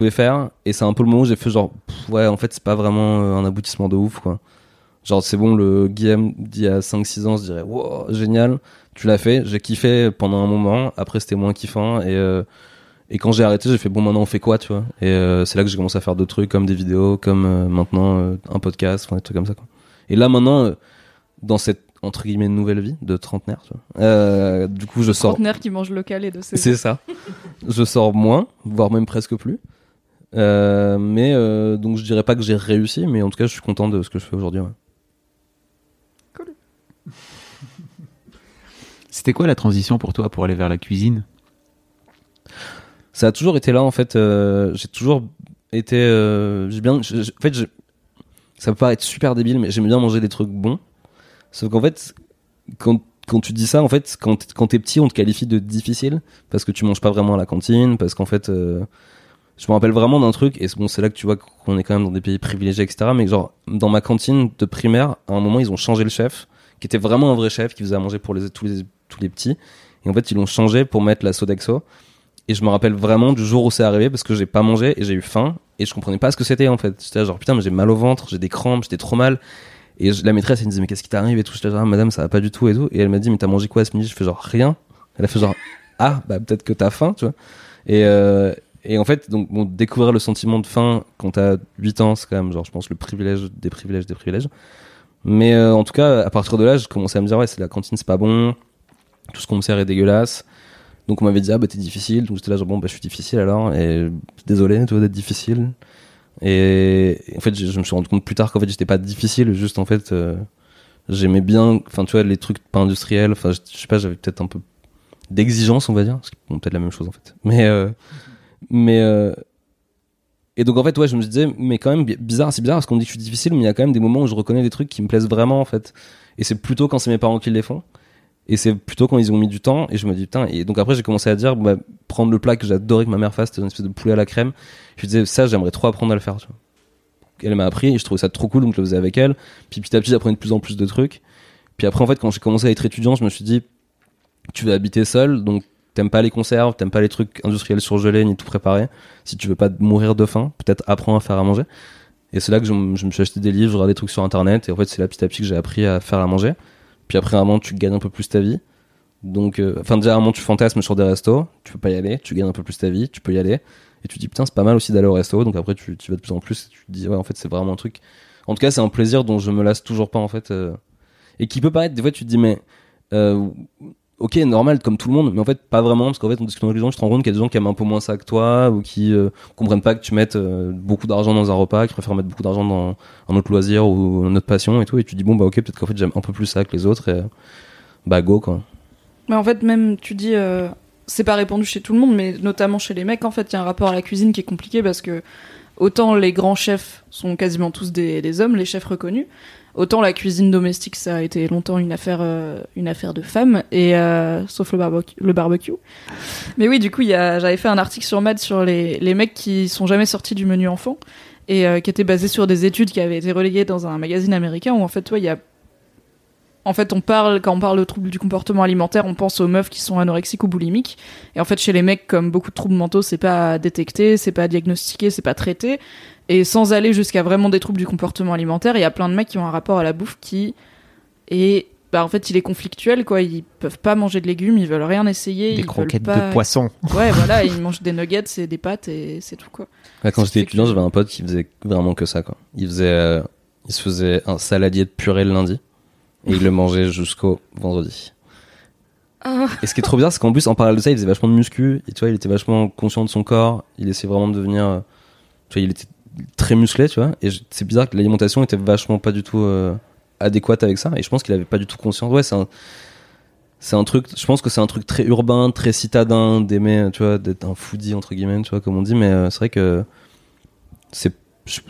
Pouvais faire. Et c'est un peu le moment où j'ai fait genre pff, ouais en fait c'est pas vraiment euh, un aboutissement de ouf quoi. Genre c'est bon le Guillaume d'il y a 5-6 ans se dirait wow génial. Tu l'as fait. J'ai kiffé pendant un moment. Après c'était moins kiffant. Et euh, et quand j'ai arrêté j'ai fait bon maintenant on fait quoi tu vois? Et euh, c'est là que j'ai commencé à faire d'autres trucs comme des vidéos comme euh, maintenant un podcast enfin des trucs comme ça quoi. Et là maintenant dans cette entre guillemets nouvelle vie de trentenaire tu vois euh, du coup je sors
Trentenaire qui mange local et de ses
c'est ça. Je sors moins, voire même presque plus. Euh, mais euh, donc je dirais pas que j'ai réussi, mais en tout cas je suis content de ce que je fais aujourd'hui. ouais.
C'était quoi la transition pour toi pour aller vers la cuisine?
Ça a toujours été là en fait. euh, j'ai toujours été. euh, j'ai bien. j'ai- j'ai- en fait, j'ai- ça peut paraître super débile, mais j'aime bien manger des trucs bons. Sauf qu'en fait, quand quand tu dis ça, en fait, quand t'es- quand t'es petit, on te qualifie de difficile parce que tu manges pas vraiment à la cantine, parce qu'en fait, euh, je me rappelle vraiment d'un truc, et bon, c'est là que tu vois qu'on est quand même dans des pays privilégiés, etc. Mais genre, dans ma cantine de primaire, à un moment, ils ont changé le chef, qui était vraiment un vrai chef, qui faisait à manger pour les, tous, les, petits. Et en fait, ils l'ont changé pour mettre la Sodexo. Et je me rappelle vraiment du jour où c'est arrivé, parce que j'ai pas mangé, et j'ai eu faim, et je comprenais pas ce que c'était, en fait. J'étais genre, putain, mais j'ai mal au ventre, j'ai des crampes, j'étais trop mal. Et je- la maîtresse, elle me disait, mais qu'est-ce qui t'arrive et tout. Genre, Ah, madame, ça va pas du tout et tout. Et elle m'a dit, mais t'as mangé quoi ce midi? Je fais genre, rien. Elle a fait genre, ah, bah, peut-être que t'as faim, tu vois. Et, euh, et en fait, donc, bon, découvrir le sentiment de faim quand t'as 8 ans, c'est quand même, genre, je pense, le privilège des privilèges des privilèges. Mais euh, en tout cas, à partir de là, je commençais à me dire, ouais, c'est la cantine, c'est pas bon. Tout ce qu'on me sert est dégueulasse. Donc on m'avait dit, ah, bah, t'es difficile. Donc j'étais là, genre, bon, bah, je suis difficile alors. Et désolé, tu vois, d'être difficile. Et, en fait, je, me suis rendu compte plus tard qu'en fait, j'étais pas difficile. Juste, en fait, euh, j'aimais bien, enfin, tu vois, les trucs pas industriels. Enfin, je, je sais pas, j'avais peut-être un peu d'exigence, on va dire. C'est bon, peut-être la même chose, en fait. Mais, euh, mais, euh, et donc en fait ouais je me disais mais quand même bi- bizarre c'est bizarre parce qu'on dit que je suis difficile mais il y a quand même des moments où je reconnais des trucs qui me plaisent vraiment en fait. Et c'est plutôt quand c'est mes parents qui les font et c'est plutôt quand ils ont mis du temps et je me dis putain et donc après j'ai commencé à dire bah, prendre le plat que j'adorais que ma mère fasse c'était une espèce de poulet à la crème. Je me disais ça j'aimerais trop apprendre à le faire tu vois. elle m'a appris et je trouvais ça trop cool donc je le faisais avec elle. Puis petit à petit j'apprenais de plus en plus de trucs. Puis après en fait quand j'ai commencé à être étudiant je me suis dit tu vas habiter seul donc t'aimes pas les conserves t'aimes pas les trucs industriels surgelés ni tout préparé si tu veux pas mourir de faim, peut-être apprends à faire à manger. Et c'est là que je, me suis acheté des livres, des trucs sur internet, et en fait c'est là petit à petit que j'ai appris à faire à manger. Puis après un moment tu gagnes un peu plus ta vie. Donc, euh, enfin déjà à un moment tu fantasmes sur des restos, tu peux pas y aller, tu gagnes un peu plus ta vie, tu peux y aller, et tu te dis putain c'est pas mal aussi d'aller au resto, donc après tu, tu vas de plus en plus, et tu te dis ouais en fait c'est vraiment un truc. En tout cas c'est un plaisir dont je me lasse toujours pas en fait, euh, et qui peut paraître des fois tu te dis mais euh, ok normal comme tout le monde mais en fait pas vraiment parce qu'en fait en discutant avec les gens tu te rends compte qu'il y a des gens qui aiment un peu moins ça que toi ou qui euh, comprennent pas que tu mettes euh, beaucoup d'argent dans un repas qui préfèrent mettre beaucoup d'argent dans un autre loisir ou une autre passion et tout et tu dis bon bah ok peut-être qu'en fait j'aime un peu plus ça que les autres et bah go quoi.
Mais en fait, même, tu dis, euh, c'est pas répandu chez tout le monde, mais notamment chez les mecs, en fait, il y a un rapport à la cuisine qui est compliqué parce que autant les grands chefs sont quasiment tous des, des hommes, les chefs reconnus, autant la cuisine domestique, ça a été longtemps une affaire, euh, une affaire de femmes, et euh, sauf le barbecue. Mais oui, du coup, j'avais fait un article sur Mad sur les, les mecs qui sont jamais sortis du menu enfant et euh, qui était basé sur des études qui avaient été relayées dans un magazine américain où en fait, toi, il y a en fait, on parle, quand on parle de troubles du comportement alimentaire, on pense aux meufs qui sont anorexiques ou boulimiques. Et en fait, chez les mecs, comme beaucoup de troubles mentaux, c'est pas détecté, c'est pas diagnostiqué, c'est pas traité. Et sans aller jusqu'à vraiment des troubles du comportement alimentaire, il y a plein de mecs qui ont un rapport à la bouffe qui est, bah, en fait, il est conflictuel, quoi. Ils peuvent pas manger de légumes, ils veulent rien essayer.
Des
ils
croquettes
pas...
de poisson.
Ouais, voilà, ils mangent des nuggets et des pâtes et c'est tout, quoi.
Ouais, quand j'étais étudiant
que-
j'avais un pote qui faisait vraiment que ça quoi il faisait euh, il se faisait un saladier de purée le lundi et il le mangeait jusqu'au vendredi
Ah.
Et ce qui est trop bizarre, c'est qu'en plus, en parallèle de ça, il faisait vachement de muscu. Et tu vois, il était vachement conscient de son corps. Il essayait vraiment de devenir. euh, Tu vois, il était très musclé, tu vois. Et c'est bizarre que l'alimentation était vachement pas du tout euh, adéquate avec ça. Et je pense qu'il avait pas du tout conscience. Ouais, c'est un. C'est un truc, je pense que c'est un truc très urbain, très citadin, d'aimer, tu vois, d'être un foodie, entre guillemets, tu vois, comme on dit, mais euh, c'est vrai que c'est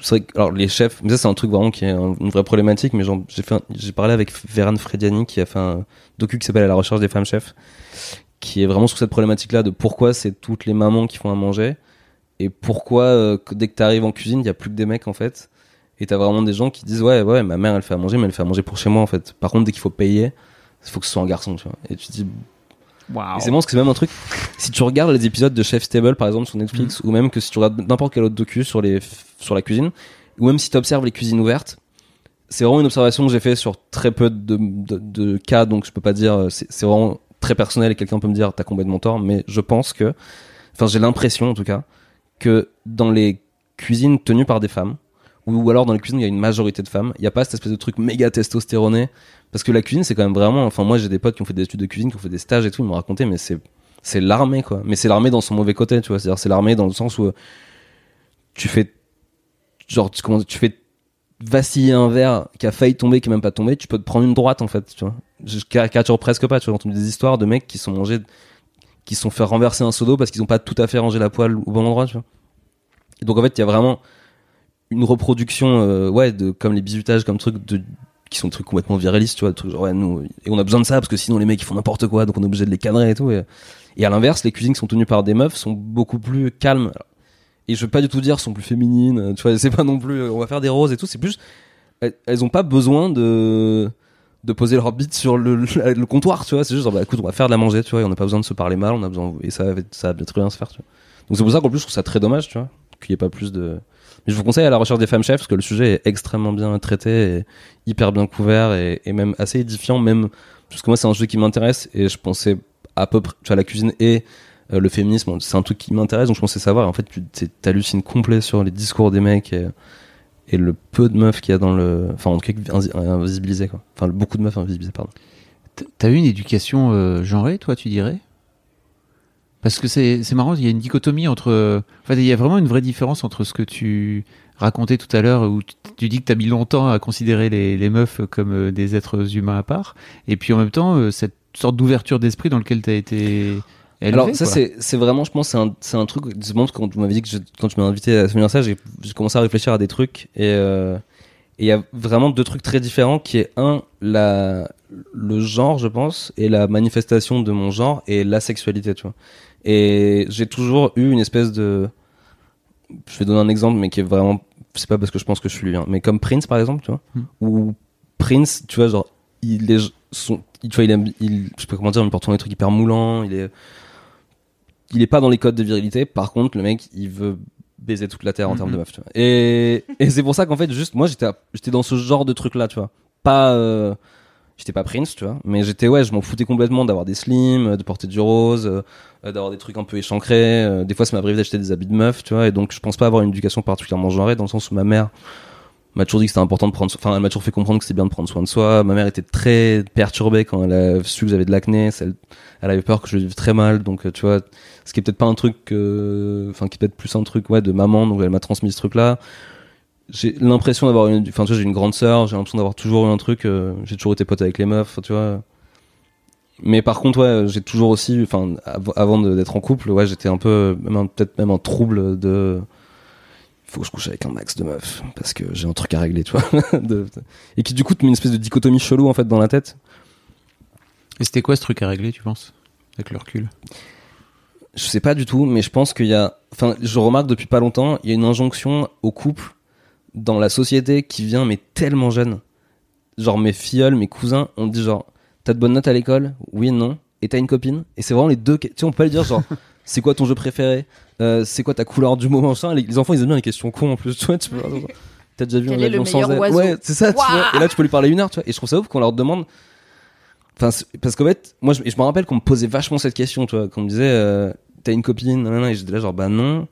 vrai que, alors les chefs mais ça c'est un truc vraiment qui est un- une vraie problématique mais j'ai j'ai parlé avec Véran Frediani qui a fait un docu qui s'appelle à la recherche des femmes chefs qui est vraiment sur cette problématique là de pourquoi c'est toutes les mamans qui font à manger et pourquoi euh, que dès que t'arrives en cuisine il y a plus que des mecs en fait? Et t'as vraiment des gens qui disent ouais ouais ma mère elle fait à manger mais elle fait à manger pour chez moi en fait par contre dès qu'il faut payer il faut que ce soit un garçon tu vois et tu te dis et c'est bon parce que c'est même un truc. Si tu regardes les épisodes de Chef's Table par exemple sur Netflix, ou même que si tu regardes n'importe quel autre docu sur les sur la cuisine, ou même si tu observes les cuisines ouvertes, c'est vraiment une observation que j'ai fait sur très peu de, de, de cas, donc je peux pas dire. C'est c'est vraiment très personnel et quelqu'un peut me dire t'as complètement tort, mais je pense que, enfin j'ai l'impression en tout cas que dans les cuisines tenues par des femmes, ou, ou alors dans les cuisines où il y a une majorité de femmes, il y a pas cette espèce de truc méga testostéroné parce que la cuisine, c'est quand même vraiment. Enfin, moi, j'ai des potes qui ont fait des études de cuisine, qui ont fait des stages et tout. Ils m'ont raconté, mais c'est c'est l'armée, quoi. Mais c'est l'armée dans son mauvais côté, tu vois. C'est-à-dire, c'est l'armée dans le sens où euh, tu fais genre tu, comment, tu fais vaciller un verre qui a failli tomber, qui est même pas tombé. Tu peux te prendre une droite, en fait, tu vois. Je caricature presque pas. Tu vois, j'ai entendu des histoires de mecs qui sont mangés, qui se sont fait renverser un seau parce qu'ils ont pas tout à fait rangé la poêle au bon endroit, donc en fait, il y a vraiment une reproduction, euh, ouais, de comme les bisutages, comme truc de qui sont trucs complètement viralistes, tu vois, des trucs genre, ouais, et on a besoin de ça parce que sinon les mecs ils font n'importe quoi, donc on est obligé de les cadrer et tout. Et, et à l'inverse, les cuisines qui sont tenues par des meufs sont beaucoup plus calmes. Et je veux pas du tout dire sont plus féminines, tu vois, c'est pas non plus on va faire des roses et tout, c'est plus elles, elles ont pas besoin de de poser leur bite sur le, le, le comptoir, tu vois, c'est juste bah écoute, on va faire de la manger, tu vois, et on n'a pas besoin de se parler mal, on a besoin et ça ça va très bien se faire, tu vois. Donc c'est pour ça qu'en plus je trouve ça très dommage, tu vois, qu'il y ait pas plus de mais je vous conseille à la recherche des femmes chefs parce que le sujet est extrêmement bien traité hyper bien couvert et, même assez édifiant même parce que moi c'est un sujet qui m'intéresse et je pensais à peu près tu vois la cuisine et euh, le féminisme c'est un truc qui m'intéresse donc je pensais savoir et en fait tu t'hallucines complet sur les discours des mecs et le peu de meufs qu'il y a dans le enfin en tout cas invi- invisibilisées quoi enfin beaucoup de meufs invisibilisées pardon
T'as eu une éducation euh, genrée, toi, tu dirais? Parce que c'est marrant, il y a une dichotomie entre. Enfin, il y a vraiment une vraie différence entre ce que tu racontais tout à l'heure, où tu, tu dis que t'as mis longtemps à considérer les, les meufs comme euh, des êtres humains à part, et puis en même temps, euh, cette sorte d'ouverture d'esprit dans lequel t'as été. Élevé,
Alors ça c'est c'est vraiment je pense c'est un c'est un truc du monde quand tu m'avais dit que je- quand tu m'as invité à venir ça j'ai j'ai commencé à réfléchir à des trucs et euh, et il y a vraiment deux trucs très différents qui est un la le genre je pense et la manifestation de mon genre et la sexualité tu vois et j'ai toujours eu une espèce de je vais donner un exemple mais qui est vraiment c'est pas parce que je pense que je suis lui hein, mais comme Prince par exemple tu vois
Hmm.
où Prince tu vois genre il est son tu vois il aime il je sais pas comment dire mais il porte des trucs hyper moulants il est il est pas dans les codes de virilité. Par contre, le mec, il veut baiser toute la terre en termes de meuf, tu vois. Et, et c'est pour ça qu'en fait, juste, moi, j'étais, j'étais dans ce genre de truc là, tu vois. Pas, euh, j'étais pas Prince, tu vois. Mais j'étais, ouais, je m'en foutais complètement d'avoir des slims, euh, de porter du rose, euh, d'avoir des trucs un peu échancrés. euh, des fois, ça m'arrive d'acheter des habits de meuf, tu vois. Et donc, je pense pas avoir une éducation particulièrement genrée dans le sens où ma mère m'a toujours dit que c'était important de prendre, enfin, elle m'a toujours fait comprendre que c'était bien de prendre soin de soi. Ma mère était très perturbée quand elle a su que j'avais de l'acné. Elle, elle avait peur que je le vive très mal. Donc, euh, tu vois, ce qui est peut-être pas un truc, enfin, qui est peut-être plus un truc, ouais, de maman. Donc, elle m'a transmis ce truc-là. J'ai l'impression d'avoir une, enfin, tu vois, j'ai une grande sœur. J'ai l'impression d'avoir toujours eu un truc. euh, j'ai toujours été pote avec les meufs, tu vois. Mais par contre, ouais, j'ai toujours aussi, enfin, av- avant d'être en couple, ouais, j'étais un peu, un- peut-être même en trouble de, faut que je couche avec un max de meufs parce que j'ai un truc à régler, tu vois. de- et qui du coup te met une espèce de dichotomie chelou en fait dans la tête.
Et c'était quoi ce truc à régler, tu penses Avec le recul?
Je sais pas du tout, mais je pense qu'il y a, enfin, je remarque depuis pas longtemps, il y a une injonction au couple dans la société qui vient mais tellement jeune. Genre mes filleuls, mes cousins, on dit genre, t'as de bonnes notes à l'école? Oui non. Et t'as une copine? Et c'est vraiment les deux. Tu sais, on peut pas le dire genre, c'est quoi ton jeu préféré? Euh, C'est quoi ta couleur du moment machin les, les enfants ils aiment bien les questions cons en plus. Tu vois, tu peux. T'as déjà vu
Quel
un avion sans aile Ouais, c'est ça. Tu
Ouah
vois. Et là, tu peux lui parler une heure. Tu vois. Et je trouve ça ouf qu'on leur demande. Enfin, parce qu'en fait, moi, je, je me rappelle qu'on me posait vachement cette question, tu vois, qu'on me disait, euh, t'as une copine, nanana, et j'étais là genre, bah non.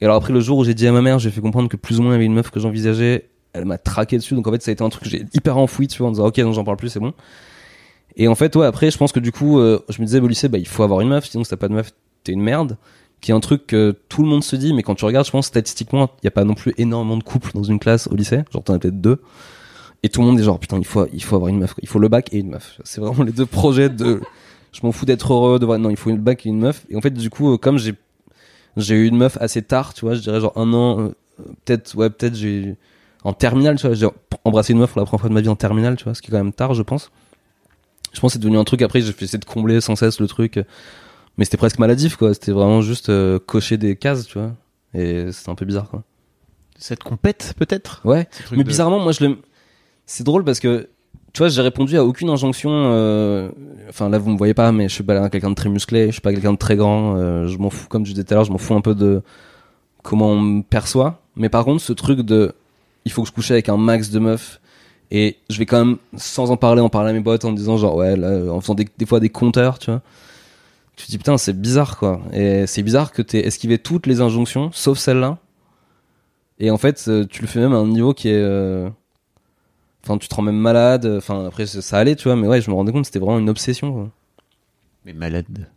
Et alors après, le jour où j'ai dit à ma mère, j'ai fait comprendre que plus ou moins il y avait une meuf que j'envisageais, elle m'a traqué dessus, donc en fait, ça a été un truc que j'ai hyper enfoui, tu vois, en disant, ok, non, j'en parle plus, c'est bon. Et en fait, ouais, après, je pense que du coup, euh, je me disais au lycée, bah, il faut avoir une meuf, sinon si t'as pas de meuf, t'es une merde. Qui est un truc que tout le monde se dit, mais quand tu regardes, je pense, statistiquement, il y a pas non plus énormément de couples dans une classe au lycée. Genre, t'en as peut-être deux. Et tout le monde est genre, putain, il faut, il faut avoir une meuf. Il faut le bac et une meuf. C'est vraiment les deux projets de, je m'en fous d'être heureux, de voir, non, il faut une bac et une meuf. Et en fait, du coup, euh, comme j'ai, j'ai eu une meuf assez tard, tu vois, je dirais genre un an, euh, peut-être, ouais, peut-être j'ai, en terminale, tu vois, j'ai embrassé une meuf pour la première fois de ma vie en terminale, tu vois, ce qui est quand même tard, je pense. Je pense que c'est devenu un truc après, j'ai essayé de combler sans cesse le truc. Mais c'était presque maladif, quoi. C'était vraiment juste euh, cocher des cases, tu vois. Et c'était un peu bizarre, quoi.
Cette compète, peut-être?
Ouais. Mais
de-
bizarrement, moi, je le. C'est drôle parce que, tu vois, j'ai répondu à aucune injonction. euh, Enfin, là, vous me voyez pas, mais je suis pas quelqu'un de très musclé, je suis pas quelqu'un de très grand. euh, je m'en fous, comme je disais tout à l'heure, je m'en fous un peu de comment on me perçoit. Mais par contre, ce truc de, il faut que je couche avec un max de meufs. Et je vais quand même, sans en parler, en parler à mes potes en disant genre, ouais, là, en faisant des, des fois des compteurs, tu vois. Tu te dis, putain, c'est bizarre, quoi. Et c'est bizarre que t'aies esquivé toutes les injonctions, sauf celle-là. Et en fait, euh, tu le fais même à un niveau qui est. euh, Enfin, tu te rends même malade. Enfin, après, ça allait, tu vois, mais ouais, je me rendais compte c'était vraiment une obsession, quoi.
Mais malade.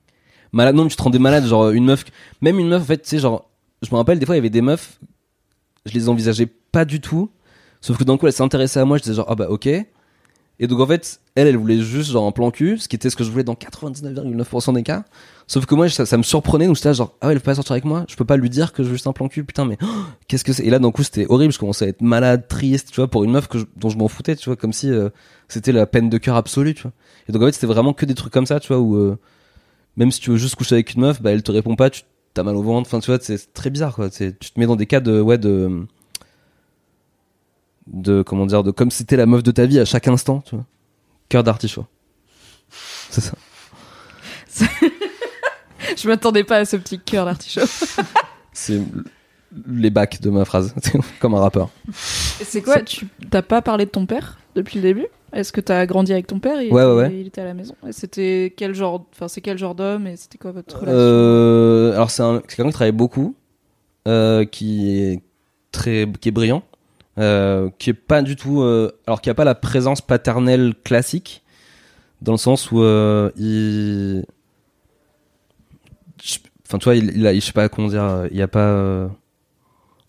Malade, non, mais tu te rendais malade, genre une meuf. Même une meuf, en fait, tu sais, genre. Je me rappelle, des fois, il y avait des meufs, je les envisageais pas du tout. Sauf que d'un coup, elle s'intéressait à moi, je disais genre, ah bah ok. Et donc, en fait, elle, elle voulait juste genre un plan cul, ce qui était ce que je voulais dans 99,9% des cas. Sauf que moi, ça, me surprenait, donc j'étais là, genre, ah ouais, elle peut pas sortir avec moi, je peux pas lui dire que je veux juste un plan cul, putain, mais oh, qu'est-ce que c'est? Et là, d'un coup, c'était horrible, je commençais à être malade, triste, tu vois, pour une meuf dont je m'en foutais, tu vois, comme si euh, c'était la peine de cœur absolue, tu vois. Et donc, en fait, c'était vraiment que des trucs comme ça, tu vois, où euh, même si tu veux juste coucher avec une meuf, bah, elle te répond pas, tu t'as mal au ventre. Enfin, tu vois, c'est très bizarre, quoi. Tu te mets dans des cas de, ouais, de, de, comment dire, de comme si t'étais la meuf de ta vie à chaque instant, tu vois. Cœur d'artichaut. C'est ça.
Je m'attendais pas à ce petit cœur d'artichaut.
C'est les bacs de ma phrase, comme un rappeur.
C'est quoi Tu t'as pas parlé de ton père depuis le début? Est-ce que t'as grandi avec ton père? Il
Ouais,
était,
ouais, ouais.
Il était à la maison. C'était quel genre Enfin, c'est quel genre d'homme et c'était quoi votre relation?
Euh, alors c'est quelqu'un qui travaille beaucoup, euh, qui est très, qui est brillant, euh, qui est pas du tout, euh, alors qui a pas la présence paternelle classique, dans le sens où euh, il, enfin tu vois, il, il je sais pas comment dire, il y a pas, euh,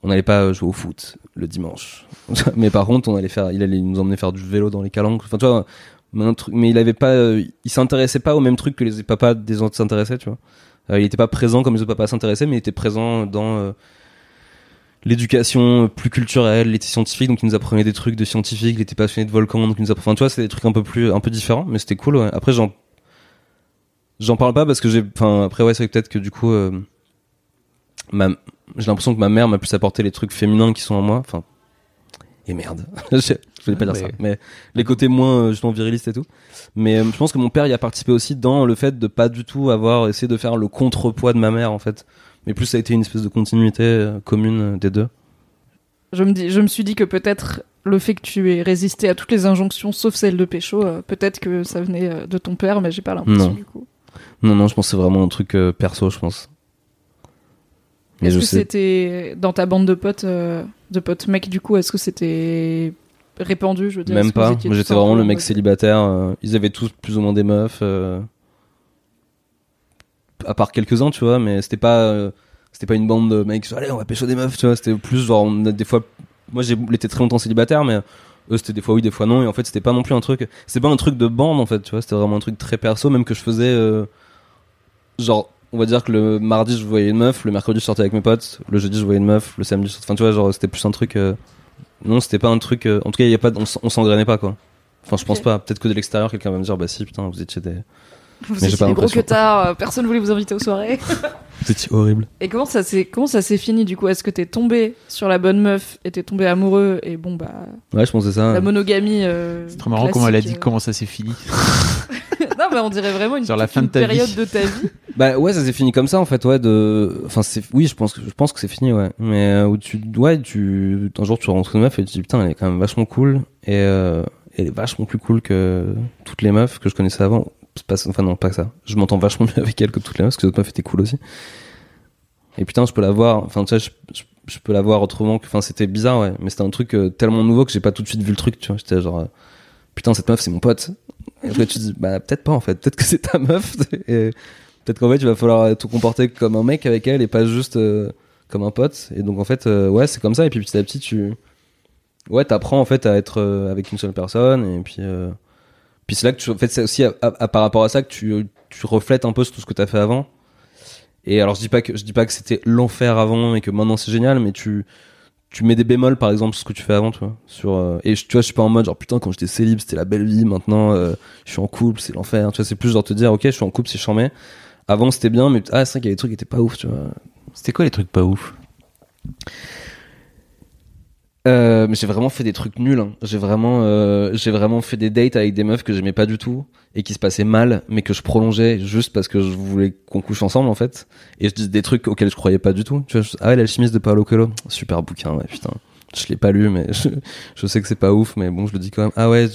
on n'allait pas jouer au foot le dimanche, mais par contre on allait faire, il allait nous emmener faire du vélo dans les calanques, enfin tu vois. Mais, truc- mais il avait pas, il s'intéressait pas au même truc que les papas des autres s'intéressaient, tu vois. Il était pas présent comme les autres papas s'intéressaient, mais il était présent dans l'éducation plus culturelle, il était scientifique, donc il nous apprenait des trucs de scientifique, il était passionné de volcans, donc il nous apprenait, enfin, tu vois, c'est des trucs un peu plus, un peu différents, mais c'était cool, ouais. Après, j'en, j'en parle pas parce que j'ai, enfin, après, ouais, c'est peut-être que du coup, euh, ma, j'ai l'impression que ma mère m'a plus apporté les trucs féminins qui sont en moi, enfin, et merde, je, je voulais pas
Ah,
dire
mais-
ça, mais les côtés moins, euh, justement, virilistes et tout. Mais euh, je pense que mon père y a participé aussi dans le fait de pas du tout avoir essayé de faire le contrepoids de ma mère, en fait. Mais plus ça a été une espèce de continuité euh, commune euh, des deux.
je, me dis, je me suis dit que peut-être le fait que tu aies résisté à toutes les injonctions sauf celle de Pécho, euh, peut-être que ça venait euh, de ton père, mais j'ai pas l'impression
Non.
du coup.
Non, non, je pense que c'est vraiment un truc euh, perso, je pense.
Est-ce que c'était dans ta bande de potes, de potes mecs du coup, est-ce que c'était répandu je veux dire,
Même pas. Moi, j'étais vraiment le mec célibataire. ils avaient tous plus ou moins des meufs. À part quelques-uns, tu vois, mais c'était pas, euh, c'était pas une bande de mecs. Allez, on va pécho des meufs, tu vois. C'était plus genre, on a des fois. Moi, j'ai été très longtemps célibataire, mais eux, c'était des fois oui, des fois non. Et en fait, c'était pas non plus un truc. C'était pas un truc de bande, en fait, tu vois. C'était vraiment un truc très perso, même que je faisais. euh, Genre, on va dire que le mardi, je voyais une meuf. Le mercredi, je sortais avec mes potes. Le jeudi, je voyais une meuf. Le samedi, je sortais- enfin, tu vois, genre, c'était plus un truc. euh, Non, c'était pas un truc. euh, En tout cas, y a pas, on on s'engrainait pas, quoi. Enfin, je pense pas. Peut-être que de l'extérieur, quelqu'un va me dire, bah si, putain, vous étiez des.
Vous
Mais j'ai
étiez des gros
l'impression.
queutards, euh, personne voulait vous inviter aux soirées.
Étiez horrible.
Et comment ça s'est comment ça s'est fini du coup? Est-ce que t'es tombé sur la bonne meuf et t'es tombé amoureux et bon bah
Ouais, je pensais ça.
la monogamie euh,
C'est trop marrant comment elle a dit
classique,
comment ça s'est fini.
euh, non mais on dirait vraiment une,
Sur la fin de vie.
période de ta vie.
Bah ouais, ça s'est fini comme ça en fait, ouais. De, enfin c'est, oui, je pense que je pense que c'est fini, ouais. Mais euh, où tu, ouais, tu, un jour tu rencontres une meuf et tu te dis putain, elle est quand même vachement cool et euh, elle est vachement plus cool que toutes les meufs que je connaissais avant. Pas, enfin non, pas que ça. Je m'entends vachement mieux avec elle que toutes les meufs parce que les autres meufs étaient cool aussi. Et putain, je peux la voir. Enfin, tu sais, je, je, peux la voir autrement que. Enfin, c'était bizarre, ouais. Mais c'était un truc euh, tellement nouveau que j'ai pas tout de suite vu le truc. Tu vois, j'étais genre, euh, putain, cette meuf, c'est mon pote. Et après, tu te dis, bah peut-être pas en fait. Peut-être que c'est ta meuf. Et peut-être qu'en fait, il va falloir te comporter comme un mec avec elle et pas juste euh, comme un pote. Et donc en fait, euh, ouais, c'est comme ça. Et puis petit à petit, tu, ouais, t'apprends en fait à être avec une seule personne. Et puis, puis c'est là que tu, en fait, c'est aussi à- par rapport à ça que tu, tu reflètes un peu sur tout ce que t'as fait avant. Et alors je dis pas que je dis pas que c'était l'enfer avant et que maintenant c'est génial, mais tu tu mets des bémols par exemple sur ce que tu fais avant, tu. Sur euh, et tu vois, je suis pas en mode genre putain quand j'étais célib c'était la belle vie, maintenant euh, je suis en couple c'est l'enfer. Tu vois, c'est plus genre te dire ok je suis en couple c'est charmé. Avant c'était bien, mais ah c'est vrai qu'il y a des trucs qui étaient pas ouf, tu vois.
C'était quoi les trucs pas ouf?
Euh, mais j'ai vraiment fait des trucs nuls. hein. J'ai vraiment, euh, j'ai vraiment fait des dates avec des meufs que j'aimais pas du tout et qui se passaient mal, mais que je prolongeais juste parce que je voulais qu'on couche ensemble en fait. Et je dis des trucs auxquels je croyais pas du tout. Tu vois, je- ah ouais, l'alchimiste de Paolo Coelho, super bouquin, ouais, putain. Je l'ai pas lu, mais je, je sais que c'est pas ouf, mais bon, je le dis quand même. Ah ouais,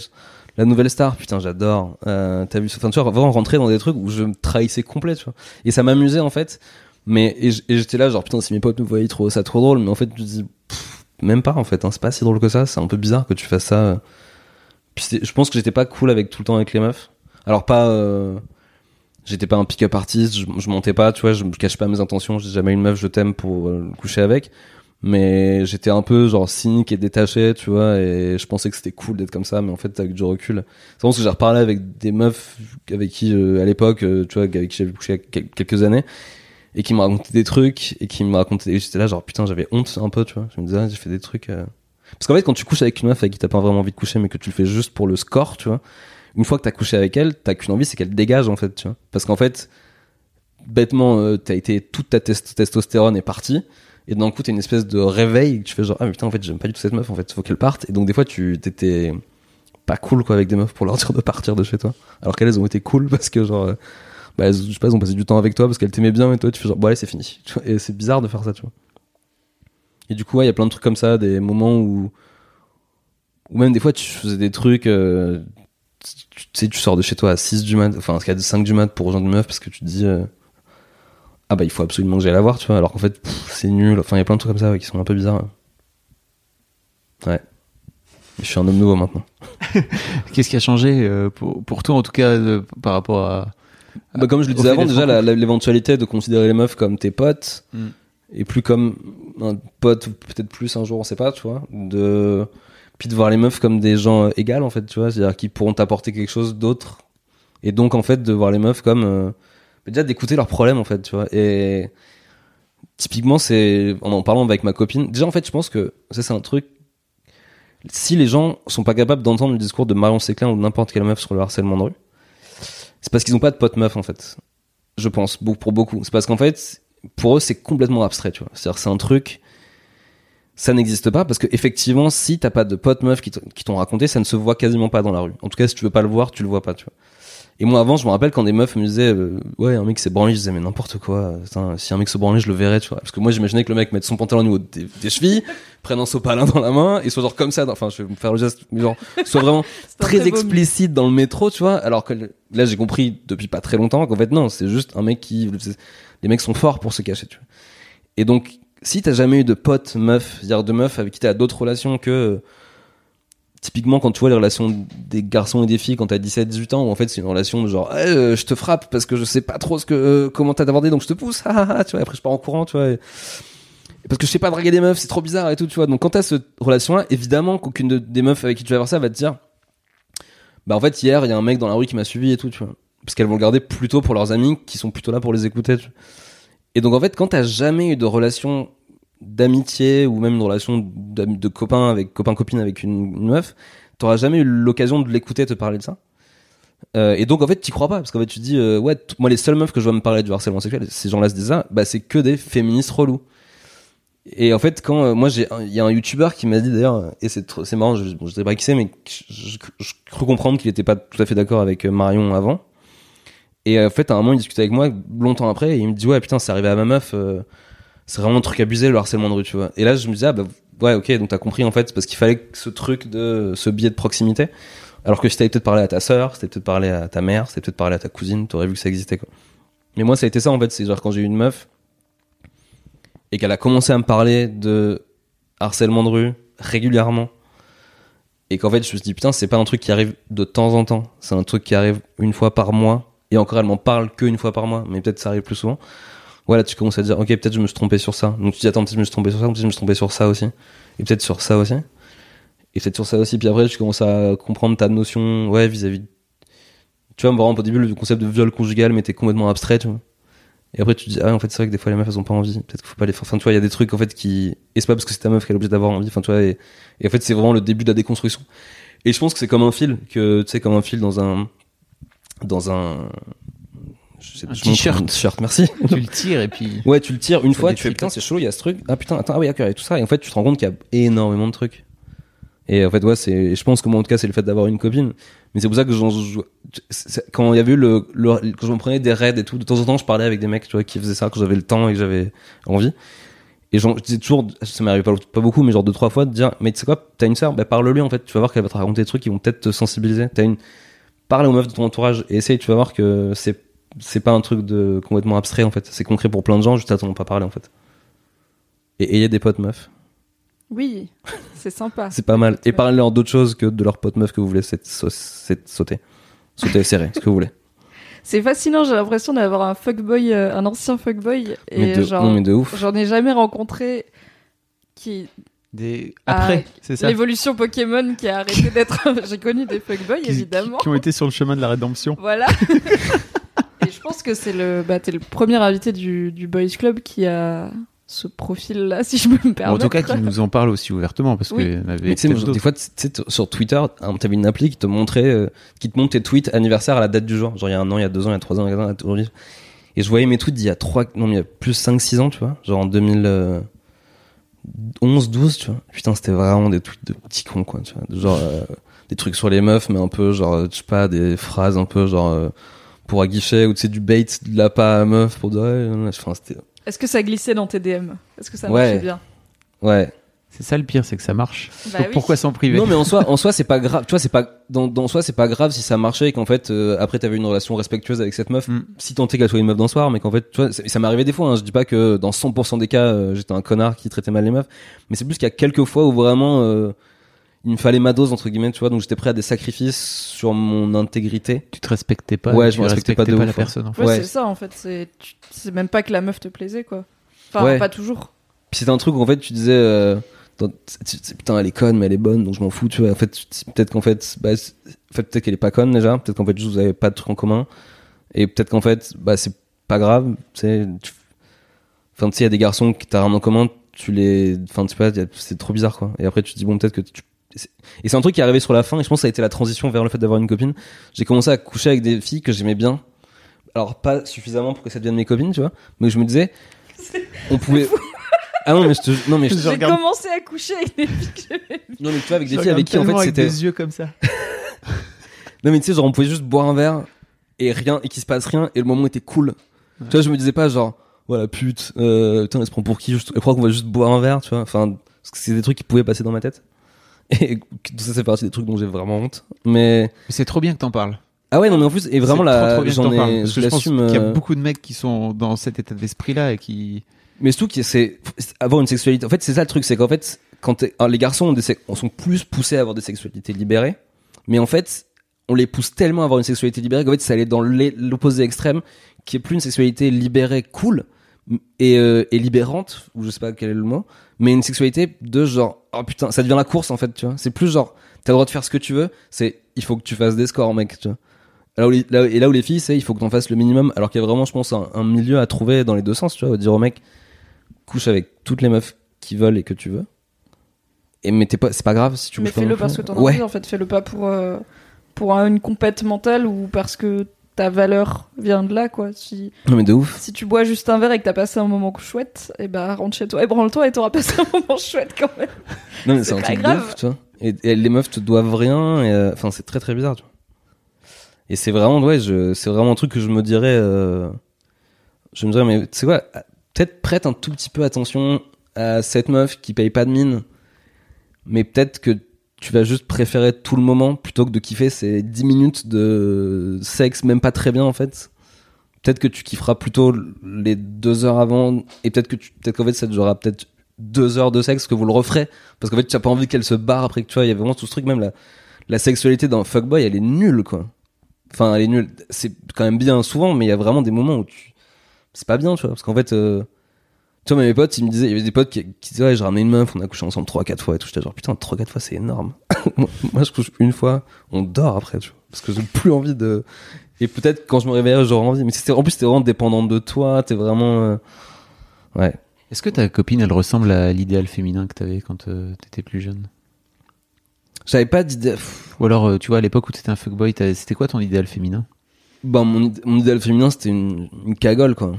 la nouvelle star, putain, j'adore. Euh, T'as vu, enfin, tu vois, vraiment rentrer dans des trucs où je me trahissais complet, tu vois. Et ça m'amusait en fait. Mais et j'étais là, genre putain, si mes potes me voyaient trop ça trop drôle, mais en fait, je dis pff, même pas en fait. Hein, c'est pas si drôle que ça. C'est un peu bizarre que tu fasses ça. Puis je pense que j'étais pas cool avec tout le temps avec les meufs. Alors pas. euh, J'étais pas un pick-up artiste, je, je montais pas, tu vois, je me cache pas mes intentions, j'ai jamais une meuf, je t'aime pour euh, coucher avec. Mais j'étais un peu genre cynique et détaché, tu vois, et je pensais que c'était cool d'être comme ça, mais en fait, avec du recul. C'est parce que j'ai reparlé avec des meufs avec qui, euh, à l'époque, euh, tu vois, avec qui j'avais couché quelques années, et qui me racontaient des trucs, et qui me racontaient, et j'étais là, genre, putain, j'avais honte un peu, tu vois. Je me disais, ah, j'ai fait des trucs. euh. Parce qu'en fait, quand tu couches avec une meuf avec qui t'as pas vraiment envie de coucher, mais que tu le fais juste pour le score, tu vois, une fois que t'as couché avec elle, t'as qu'une envie, c'est qu'elle dégage, en fait, tu vois. Parce qu'en fait, bêtement, euh, t'as été toute ta test- testostérone est partie. Et d'un coup, t'as une espèce de réveil. Tu fais genre, ah, mais putain, en fait, j'aime pas du tout cette meuf. En fait, faut qu'elle parte. Et donc, des fois, tu t'étais pas cool, quoi, avec des meufs pour leur dire de partir de chez toi. Alors qu'elles ont été cool parce que, genre, euh, bah, je sais pas, elles ont passé du temps avec toi parce qu'elles t'aimaient bien. Et toi, tu fais genre, bon, allez, c'est fini. Et c'est bizarre de faire ça, tu vois. Et du coup, ouais, il y a plein de trucs comme ça, des moments où, ou même des fois, tu faisais des trucs, euh, tu sais, tu sors de chez toi à 6 du mat, enfin, à 5 du mat pour rejoindre une meuf parce que tu te dis, euh, ah bah, il faut absolument que j'aille la voir, tu vois, alors qu'en fait, c'est nul. Enfin, il y a plein de trucs comme ça qui sont un peu bizarres. Ouais. Je suis un homme nouveau maintenant.
Qu'est-ce qui a changé euh, pour, pour toi, en tout cas, par rapport à.
Bah, comme je le disais avant, déjà, l'éventualité de considérer les meufs comme tes potes,
Mm.
et plus comme un pote, ou peut-être plus un jour, on sait pas, tu vois, de, puis de voir les meufs comme des gens euh, égales, en fait, tu vois, c'est-à-dire qui pourront t'apporter quelque chose d'autre. Et donc, en fait, de voir les meufs comme, euh, bah, déjà d'écouter leurs problèmes, en fait, tu vois, et typiquement, c'est, en en parlant avec ma copine, déjà, en fait, je pense que ça, c'est un truc, si les gens sont pas capables d'entendre le discours de Marion Séclin ou de n'importe quelle meuf sur le harcèlement de rue, c'est parce qu'ils ont pas de potes meufs en fait. Je pense, pour beaucoup. C'est parce qu'en fait, pour eux, c'est complètement abstrait, tu vois. C'est-à-dire, c'est un truc, ça n'existe pas parce que effectivement, si t'as pas de potes meufs qui t'ont raconté, ça ne se voit quasiment pas dans la rue. En tout cas, si tu veux pas le voir, tu le vois pas, tu vois. Et moi, avant, je me rappelle quand des meufs me disaient, euh, ouais, un mec s'est branlé, je disais, mais n'importe quoi. Putain, si un mec se branlait, je le verrais, tu vois. Parce que moi, j'imaginais que le mec mette son pantalon au niveau des, des chevilles, prenne un sopalin dans la main et soit genre comme ça. Enfin, je vais me faire le geste, mais genre, soit vraiment très explicite dans le métro, tu vois. Alors que là, j'ai compris depuis pas très longtemps qu'en fait, non, c'est juste un mec qui. Les mecs sont forts pour se cacher, tu vois. Et donc, si t'as jamais eu de potes meufs, c'est-à-dire de meufs avec qui t'as d'autres relations que. Typiquement, quand tu vois les relations des garçons et des filles quand t'as 17-18 ans, où en fait c'est une relation de genre, euh, je te frappe parce que je sais pas trop ce que, euh, comment t'as abordé, donc je te pousse, tu vois, après je pars en courant, tu vois. parce que je sais pas draguer des meufs, c'est trop bizarre et tout, tu vois. Donc quand t'as cette relation-là, évidemment qu'aucune de- des meufs avec qui tu vas avoir ça va te dire, bah en fait hier il y a un mec dans la rue qui m'a suivi et tout tu vois parce qu'elles vont le garder plutôt pour leurs amis qui sont plutôt là pour les écouter et donc en fait quand t'as jamais eu de relation d'amitié ou même de relation de copain avec copain copine avec une, une meuf t'auras jamais eu l'occasion de l'écouter te parler de ça? Euh, et donc en fait t'y crois pas parce qu'en fait tu te dis euh, ouais moi les seules meufs que je vois me parler du harcèlement sexuel ces gens-là se disent ça bah c'est que des féministes relous et en fait, quand euh, moi j'ai, il y a un youtubeur qui m'a dit d'ailleurs, et c'est c'est marrant, je, bon, sais pas qui c'est, mais je, cru comprendre qu'il était pas tout à fait d'accord avec Marion avant. Et en fait, à un moment, il discutait avec moi longtemps après, et il me dit ouais putain, c'est arrivé à ma meuf, c'est vraiment un truc abusé le harcèlement de rue, tu vois. Et là, je me disais ah bah ouais ok, donc t'as compris en fait, c'est parce qu'il fallait ce truc de ce biais de proximité. Alors que si t'avais peut-être parlé à ta sœur, si t'avais peut-être parlé à ta mère, si t'avais peut-être parlé à ta cousine, t'aurais vu que ça existait quoi. Mais moi, ça a été ça en fait, c'est genre quand j'ai eu une meuf et qu'elle a commencé à me parler de harcèlement de rue régulièrement et qu'en fait je me suis dit putain c'est pas un truc qui arrive de temps en temps c'est un truc qui arrive une fois par mois et encore elle m'en parle que une fois par mois mais peut-être ça arrive plus souvent voilà tu commences à dire ok peut-être je me suis trompé sur ça. Donc tu dis attends peut-être je me suis trompé sur ça peut-être je me suis trompé sur ça aussi. Et peut-être sur ça aussi. Et peut-être sur ça aussi. Puis après tu commences à comprendre ta notion ouais vis-à-vis tu vois vraiment au début le concept de viol conjugal t'es complètement abstrait tu vois. Et après tu dis ah en fait c'est vrai que des fois les meufs elles ont pas envie. Peut-être qu'il faut pas les faire enfin tu vois il y a des trucs en fait qui et c'est pas parce que c'est ta meuf qu'elle est obligée d'avoir envie. Enfin tu vois et, en fait c'est vraiment le début de la déconstruction. Et je pense que c'est comme un fil que tu sais comme un fil dans un dans un
Un t-shirt.
t-shirt merci.
Tu le tires et puis.
ouais tu le tires. Une fois tu fais putain c'est chaud il y a ce truc. Ah putain attends ah oui d'accord il y a tout ça. Et en fait tu te rends compte qu'il y a énormément de trucs. Et en fait ouais c'est je pense que moi en tout cas c'est le fait d'avoir une copine. Mais c'est pour ça que j'en quand il y avait eu le, le quand je me prenais des raids et tout de temps en temps je parlais avec des mecs tu vois qui faisaient ça quand j'avais le temps et que j'avais envie. Et j'en- je disais toujours ça m'arrive pas, pas beaucoup mais genre deux trois fois de dire mais tu sais quoi t'as une sœur bah parle-lui en fait. Tu vas voir qu'elle va te raconter des trucs qui vont peut-être te sensibiliser. T'as une parle aux meufs de ton entourage et essaye tu vas voir que c'est c'est pas un truc de complètement abstrait en fait c'est concret pour plein de gens juste à t'en pas parler en fait et ayez des potes meufs
Oui, c'est sympa.
c'est pas mal et parlez-leur d'autre chose que de leurs potes meufs que vous voulez c'est- c'est- sauter sauter serrer ce que vous voulez
C'est fascinant, j'ai l'impression d'avoir un fuckboy, euh, un ancien fuckboy. Et
mais de,
genre,
non mais de ouf
j'en ai jamais rencontré qui.
Des...
Ah,
Après, c'est ça.
L'évolution Pokémon qui a arrêté d'être. j'ai connu des fuckboys,
Qui-
évidemment.
Qui, qui ont été sur le chemin de la rédemption.
Voilà. Je pense que c'est le, bah, t'es le premier invité du, du Boys Club qui a ce profil-là, si je peux me permettre.
en tout cas, qui nous en parle aussi ouvertement parce
Oui.
en avait
Mais tu sais, des fois, tu sais, t- sur Twitter, hein, t'avais une appli qui te montrait, euh, qui te montre tes tweets anniversaire à la date du jour. Genre, il y a un an, il y a deux ans, il y a trois ans, il y a quatre ans, aujourd'hui. Et je voyais mes tweets d'il y a 3, non, mais il y a plus 5, 6 ans, tu vois. Genre en 2011, 12, tu vois. Putain, c'était vraiment des tweets de petits cons, quoi, tu vois. Genre, euh, des trucs sur les meufs, mais un peu, genre, je sais pas, des phrases un peu, genre, euh, pour à guichet, ou tu sais, du bait de la pas à meuf pour dire, ouais, enfin,
Est-ce que ça glissait dans tes DM Est-ce que ça
Ouais.
marchait bien?
Ouais.
C'est ça le pire, c'est que ça marche.
Bah
Donc
oui.
pourquoi s'en priver?
Non, mais en soi, en soi, c'est pas grave. Tu vois, c'est pas dans, dans soi, c'est pas grave si ça marchait et qu'en fait, euh, après, t'avais une relation respectueuse avec cette meuf.
Mm.
Si tant est qu'elle soit une meuf d'un soir, mais qu'en fait, tu vois, ça arrivé des fois. Hein, je dis pas que dans 100% des cas, euh, j'étais un connard qui traitait mal les meufs, mais c'est plus qu'il y a quelques fois où vraiment, euh, il me fallait ma dose entre guillemets, tu vois. Donc j'étais prêt à des sacrifices sur mon intégrité.
Tu te respectais pas.
Ouais, je me respectais pas de
la
ouf, ouais.
personne. En fait.
Ouais,
Ouais.
c'est ça en fait. C'est c'est même pas que la meuf te plaisait quoi. Enfin,
Ouais.
pas toujours.
Puis c'était un truc où en fait, tu disais. Euh, dans- tu- tu- putain, elle est conne, mais elle est bonne, donc je m'en fous, tu vois. En fait, peut-être qu'en fait, bah, c'est- en fait, peut-être qu'elle est pas conne déjà, peut-être qu'en fait, juste vous avez pas de trucs en commun, et peut-être qu'en fait, bah, c'est pas grave, tu Enfin, tu sais, il y a des garçons qui t'as rien en commun, tu les, enfin, tu sais pas, c'est trop bizarre, quoi. Et après, tu te dis, bon, peut-être que tu, et c'est un truc qui est arrivé sur la fin, et je pense que ça a été la transition vers le fait d'avoir une copine. J'ai commencé à coucher avec des filles que j'aimais bien. Alors, pas suffisamment pour que ça devienne mes copines, tu vois, mais je me disais, on pouvait, ah non, mais je te, non, mais je
Je
J'ai
regarde-
commencé à coucher avec des filles que j'aimais.
non, mais tu vois, avec des
Je
filles avec qui, en fait, c'était,
des yeux comme ça.
Non mais tu sais genre on pouvait juste boire un verre et rien et qu'il se passe rien et le moment était cool. Tu vois je me disais pas genre voilà pute euh, putain elle se prend pour qui? Elle croit qu'on va juste boire un verre tu vois enfin parce que c'est des trucs qui pouvaient passer dans ma tête et tout ça c'est partie des trucs dont j'ai vraiment honte mais
Mais c'est trop bien que t'en parles.
ah ouais non mais en plus et vraiment là j'en ai je
je pense qu'il y a
euh,
beaucoup de mecs qui sont dans cet état d'esprit-là et qui.
mais surtout c'est avoir une sexualité en fait c'est ça le truc c'est qu'en fait quand alors, les garçons ont des sex- sont plus poussés à avoir des sexualités libérées mais en fait on les pousse tellement à avoir une sexualité libérée qu'en fait ça allait dans l'opposé extrême qui est plus une sexualité libérée cool et, euh, et libérante ou je sais pas quel est le mot mais une sexualité de genre oh putain ça devient la course en fait tu vois c'est plus genre t'as le droit de faire ce que tu veux c'est il faut que tu fasses des scores mec tu vois Là où les- là- et là où les filles, c'est il faut que t'en fasses le minimum, alors qu'il y a vraiment, je pense, un, un milieu à trouver dans les deux sens, tu vois, dire au mec, couche avec toutes les meufs qui veulent et que tu veux. Et mais t'es pas, c'est pas grave si tu
Mais
couches pas
fais-le parce que t'en as
Ouais.
envie en fait. Fais-le pas pour, euh, pour un- une compète mentale ou parce que ta valeur vient de là quoi. Si,
Non mais de ouf.
si tu bois juste un verre et que t'as passé un moment chouette, et bah rentre chez toi et branle-toi et t'auras passé un moment chouette quand même.
Non mais
C'est
un truc de
grave.
ouf, tu vois. Et, et les meufs te doivent rien. euh, Enfin, c'est très très bizarre, tu vois. Et c'est vraiment, ouais, je, c'est vraiment un truc que je me dirais. euh, je me dirais, mais tu sais quoi, peut-être prête un tout petit peu attention à cette meuf qui paye pas de mine, mais peut-être que tu vas juste préférer tout le moment plutôt que de kiffer ces 10 minutes de sexe, même pas très bien en fait. Peut-être que tu kifferas plutôt les deux heures avant, et peut-être que tu, peut-être qu'en fait ça durera peut-être deux heures de sexe que vous le referez, parce qu'en fait tu as pas envie qu'elle se barre après que tu vois, il y a vraiment tout ce truc, même la, la sexualité d'un fuckboy, elle est nulle quoi. Enfin, elle est nulle. C'est quand même bien souvent, mais il y a vraiment des moments où tu, c'est pas bien, tu vois, parce qu'en fait, euh... tu vois, mes potes, ils me disaient, il y avait des potes qui, qui disaient, ouais, j'ai ramené une meuf, on a couché ensemble 3-4 fois et tout. J'étais genre, putain, 3-4 fois, c'est énorme. moi, moi, je couche une fois, on dort après, tu vois, parce que j'ai plus envie de. Et peut-être quand je me réveillerai, j'aurai envie. Mais c'était, en plus, c'était vraiment dépendant de toi, t'es vraiment. euh, Ouais.
Est-ce que ta copine, elle ressemble à l'idéal féminin que t'avais quand euh, t'étais plus jeune?
J'avais pas d'idée. pff,
Ou alors, euh, tu vois, à l'époque où t'étais un fuckboy, t'avais- c'était quoi ton idéal féminin?
Bon, mon, id- mon idéal féminin, c'était une, une cagole, quoi.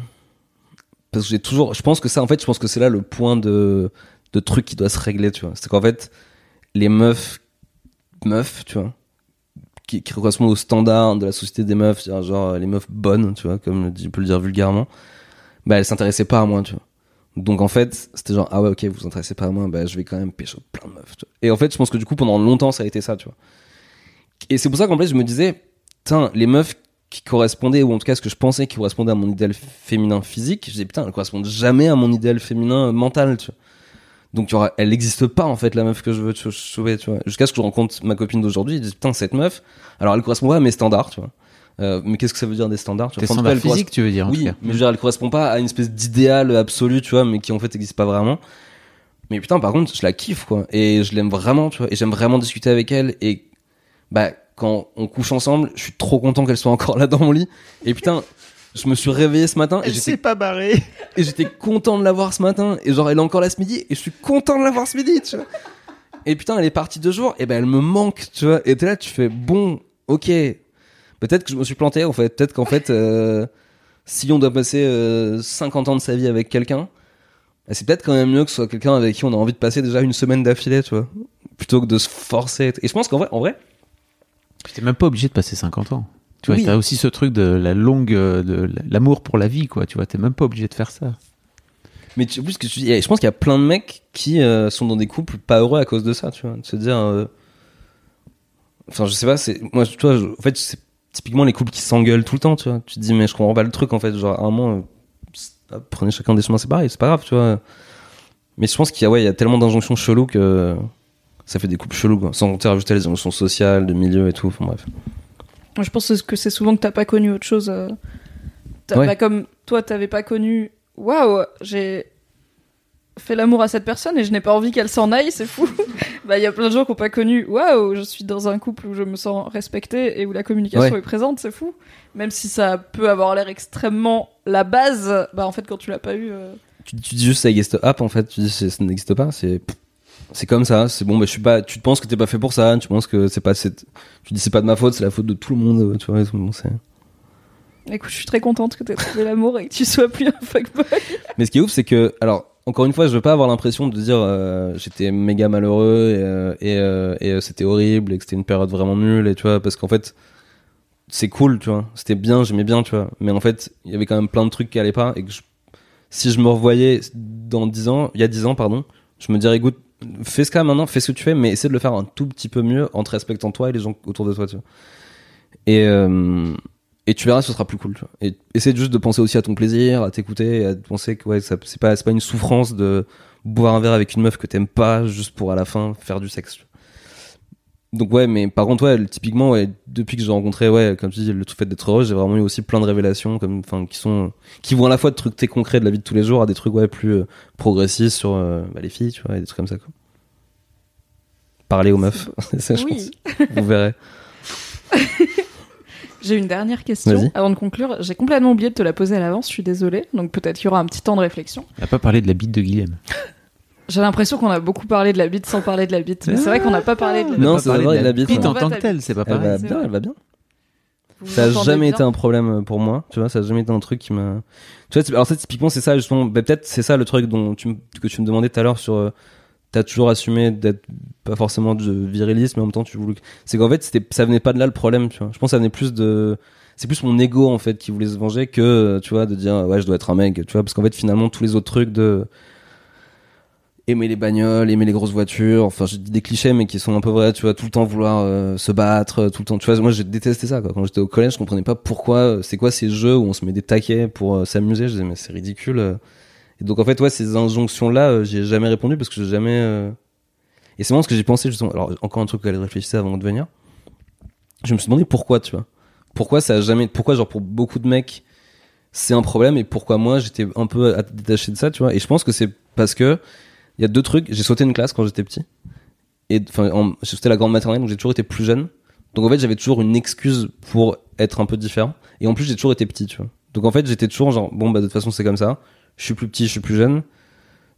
Parce que j'ai toujours. Je pense que ça, en fait, je pense que c'est là le point de, de truc qui doit se régler, tu vois. C'est qu'en fait, les meufs. Meufs, tu vois. Qui, qui correspondent au standard de la société des meufs, genre les meufs bonnes, tu vois, comme je peux le dire vulgairement, bah elles s'intéressaient pas à moi, tu vois. Donc en fait, c'était genre, ah ouais, ok, vous vous intéressez pas à moi, bah je vais quand même pécho plein de meufs, tu vois. Et en fait, je pense que du coup, pendant longtemps, ça a été ça, tu vois. Et c'est pour ça qu'en fait, je me disais, putain, les meufs qui correspondaient, ou en tout cas ce que je pensais qui correspondait à mon idéal féminin physique, je disais, putain, elles correspondent jamais à mon idéal féminin mental, tu vois. Donc, tu vois, elle n'existe pas, en fait, la meuf que je veux sauver, tu vois. Jusqu'à ce que je rencontre ma copine d'aujourd'hui, je dis, putain, cette meuf, alors elle correspond pas à mes standards, tu vois. Euh, mais qu'est-ce que ça veut dire des standards, cas,
standards
elle
physiques, tu veux dire en
oui,
tout cas.
mais je veux dire, elle correspond pas à une espèce d'idéal absolu, tu vois, mais qui en fait n'existe pas vraiment. Mais putain, par contre, je la kiffe, quoi. Et je l'aime vraiment, tu vois. Et j'aime vraiment discuter avec elle. Et, bah, quand on couche ensemble, je suis trop content qu'elle soit encore là dans mon lit. Et putain, je me suis réveillé ce matin et j'étais,
pas barré.
et j'étais content de la voir ce matin. Et genre, elle est encore là ce midi et je suis content de la voir ce midi, tu vois. Et putain, elle est partie deux jours et ben, elle me manque, tu vois. Et t'es là, tu fais, bon, ok. Peut-être que je me suis planté, en fait. Peut-être qu'en fait, euh, si on doit passer euh, 50 ans de sa vie avec quelqu'un, bah, c'est peut-être quand même mieux que ce soit quelqu'un avec qui on a envie de passer déjà une semaine d'affilée, tu vois, plutôt que de se forcer. Et je pense qu'en vrai, en vrai,
Puis T'es même pas obligé de passer 50 ans. Tu vois,
Oui.
t'as aussi ce truc de la longue, de l'amour pour la vie, quoi. Tu vois, t'es même pas obligé de faire ça.
mais tu, ce que tu je pense qu'il y a plein de mecs qui euh, sont dans des couples pas heureux à cause de ça, tu vois, de se dire, euh, enfin, je sais pas, c'est moi, tu vois, je- en fait, c'est typiquement les couples qui s'engueulent tout le temps, tu vois. Tu te dis, mais je comprends pas le truc, en fait, genre à un moment, euh, prenez chacun des chemins séparés, c'est pas grave, tu vois. Mais je pense qu'il y a, ouais, il y a tellement d'injonctions cheloues que ça fait des couples chelous, quoi. Sans compter rajouter les injonctions sociales, de milieu et tout, enfin bref.
Je pense que c'est souvent que t'as pas connu autre chose. euh. T'as
Ouais.
pas comme toi, t'avais pas connu. Waouh, j'ai fait l'amour à cette personne et je n'ai pas envie qu'elle s'en aille, c'est fou. bah, il y a plein de gens qui ont pas connu. Waouh, je suis dans un couple où je me sens respectée et où la communication
Ouais.
est présente, c'est fou. Même si ça peut avoir l'air extrêmement la base, bah en fait quand tu l'as pas eu. euh,
tu, tu dis juste ça n'existe pas en fait tu dis ça n'existe pas c'est c'est comme ça c'est bon bah je suis pas tu te penses que t'es pas fait pour ça tu penses que c'est pas tu dis c'est pas de ma faute c'est la faute de tout le monde tu vois bon, c'est-
Écoute, je suis très contente que t'aies trouvé l'amour et que tu sois plus un fuckboy.
mais ce qui est ouf c'est que alors encore une fois je veux pas avoir l'impression de dire euh, j'étais méga malheureux et euh, et, euh, et, c'était horrible et que c'était une période vraiment nulle et tu vois parce qu'en fait c'est cool tu vois c'était bien j'aimais bien tu vois mais en fait il y avait quand même plein de trucs qui allaient pas et que je- si je me revoyais dans 10 ans il y a 10 ans pardon je me dirais écoute fais ce cas maintenant fais ce que tu fais mais essaie de le faire un tout petit peu mieux en te respectant toi et les gens autour de toi tu vois et euh, et tu verras ce sera plus cool tu vois et essaie juste de penser aussi à ton plaisir à t'écouter à penser que ouais c'est pas pas une souffrance de boire un verre avec une meuf que t'aimes pas juste pour à la fin faire du sexe. Donc ouais mais par contre ouais typiquement ouais, depuis que j'ai rencontré ouais comme tu dis le fait d'être heureux j'ai vraiment eu aussi plein de révélations comme enfin qui sont qui vont à la fois de trucs très concrets de la vie de tous les jours à des trucs ouais plus euh, progressistes sur euh, bah, les filles tu vois et des trucs comme ça quoi parler aux meufs C'est ça, je
Oui.
pense. vous verrez
J'ai une dernière question
Vas-y.
avant de conclure. J'ai complètement oublié de te la poser à l'avance, je suis désolée. Donc peut-être qu'il y aura un petit temps de réflexion.
On n'a pas parlé de la bite de Guilhem.
J'ai l'impression qu'on a beaucoup parlé de la bite sans parler de la bite. Mais c'est vrai qu'on n'a pas parlé de la
Non,
On a pas
c'est vrai,
de
la bite,
bite
ouais.
en tant que
Elle
telle, c'est pas
elle
pareil.
va
c'est
bien elle va bien
Vous
Ça a jamais été un problème pour moi, tu vois, ça a jamais été un truc qui m'a. Tu vois, alors ça, typiquement, c'est ça, justement, bah, peut-être c'est ça le truc dont tu, me- que tu me demandais tout à l'heure sur. euh, T'as toujours assumé d'être pas forcément de virilisme, mais en même temps, tu voulais. C'est qu'en fait, c'était, ça venait pas de là le problème, tu vois. Je pense que ça venait plus de. C'est plus mon ego, en fait, qui voulait se venger que, euh, tu vois, de dire, ouais, je dois être un mec, tu vois, parce qu'en fait, finalement, tous les autres trucs de. Aimer les bagnoles, aimer les grosses voitures, enfin, je dis des clichés, mais qui sont un peu vrais, tu vois, tout le temps vouloir euh, se battre, tout le temps, tu vois, moi, j'ai détesté ça, quoi. Quand j'étais au collège, je comprenais pas pourquoi, euh, c'est quoi ces jeux où on se met des taquets pour euh, s'amuser, je disais, mais c'est ridicule. euh. Et donc, en fait, ouais, ces injonctions-là, euh, j'y ai jamais répondu parce que j'ai jamais, euh, et c'est vraiment ce que j'ai pensé, justement. Alors, encore un truc auquel je réfléchissais avant de venir. Je me suis demandé pourquoi, tu vois. Pourquoi ça a jamais, pourquoi, genre, pour beaucoup de mecs, c'est un problème et pourquoi moi, j'étais un peu détaché de ça, tu vois. Et je pense que c'est parce que, il y a deux trucs. J'ai sauté une classe quand j'étais petit. Et, enfin, en- j'ai sauté la grande maternelle, donc j'ai toujours été plus jeune. Donc, en fait, j'avais toujours une excuse pour être un peu différent. Et en plus, j'ai toujours été petit, tu vois. Donc, en fait, j'étais toujours genre, bon, bah, de toute façon, c'est comme ça. Je suis plus petit, je suis plus jeune.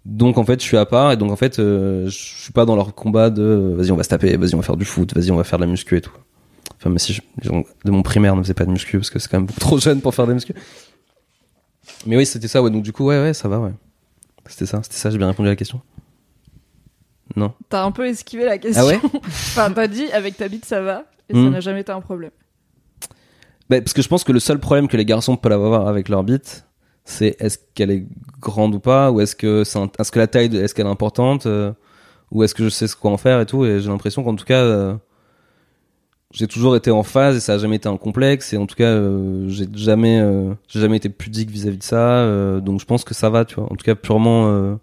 Donc en fait, je suis à part et donc en fait, euh, je suis pas dans leur combat de euh, vas-y on va se taper, vas-y on va faire du foot, vas-y on va faire de la muscu et tout. Enfin, mais si de mon primaire ne faisaient pas de muscu parce que c'est quand même trop jeune pour faire de la muscu. Mais oui, c'était ça, ouais. Donc du coup, ouais, ouais, ça va, ouais. C'était ça, c'était ça. J'ai bien répondu à la question. Non.
T'as un peu esquivé la question.
Ah ouais
enfin, t'as dit avec ta bite ça va et ça
Hmm.
n'a jamais été un problème.
Bah, parce que je pense que le seul problème que les garçons peuvent avoir avec leur bite, c'est est-ce qu'elle est grande ou pas, ou est-ce que c'est un- que la taille, de- est-ce qu'elle est importante, euh, ou est-ce que je sais ce quoi en faire et tout. Et j'ai l'impression qu'en tout cas, euh, j'ai toujours été en phase et ça a jamais été un complexe. Et en tout cas, euh, j'ai jamais, j'ai jamais été pudique vis-à-vis de ça. donc je pense que ça va, tu vois. En tout cas, purement,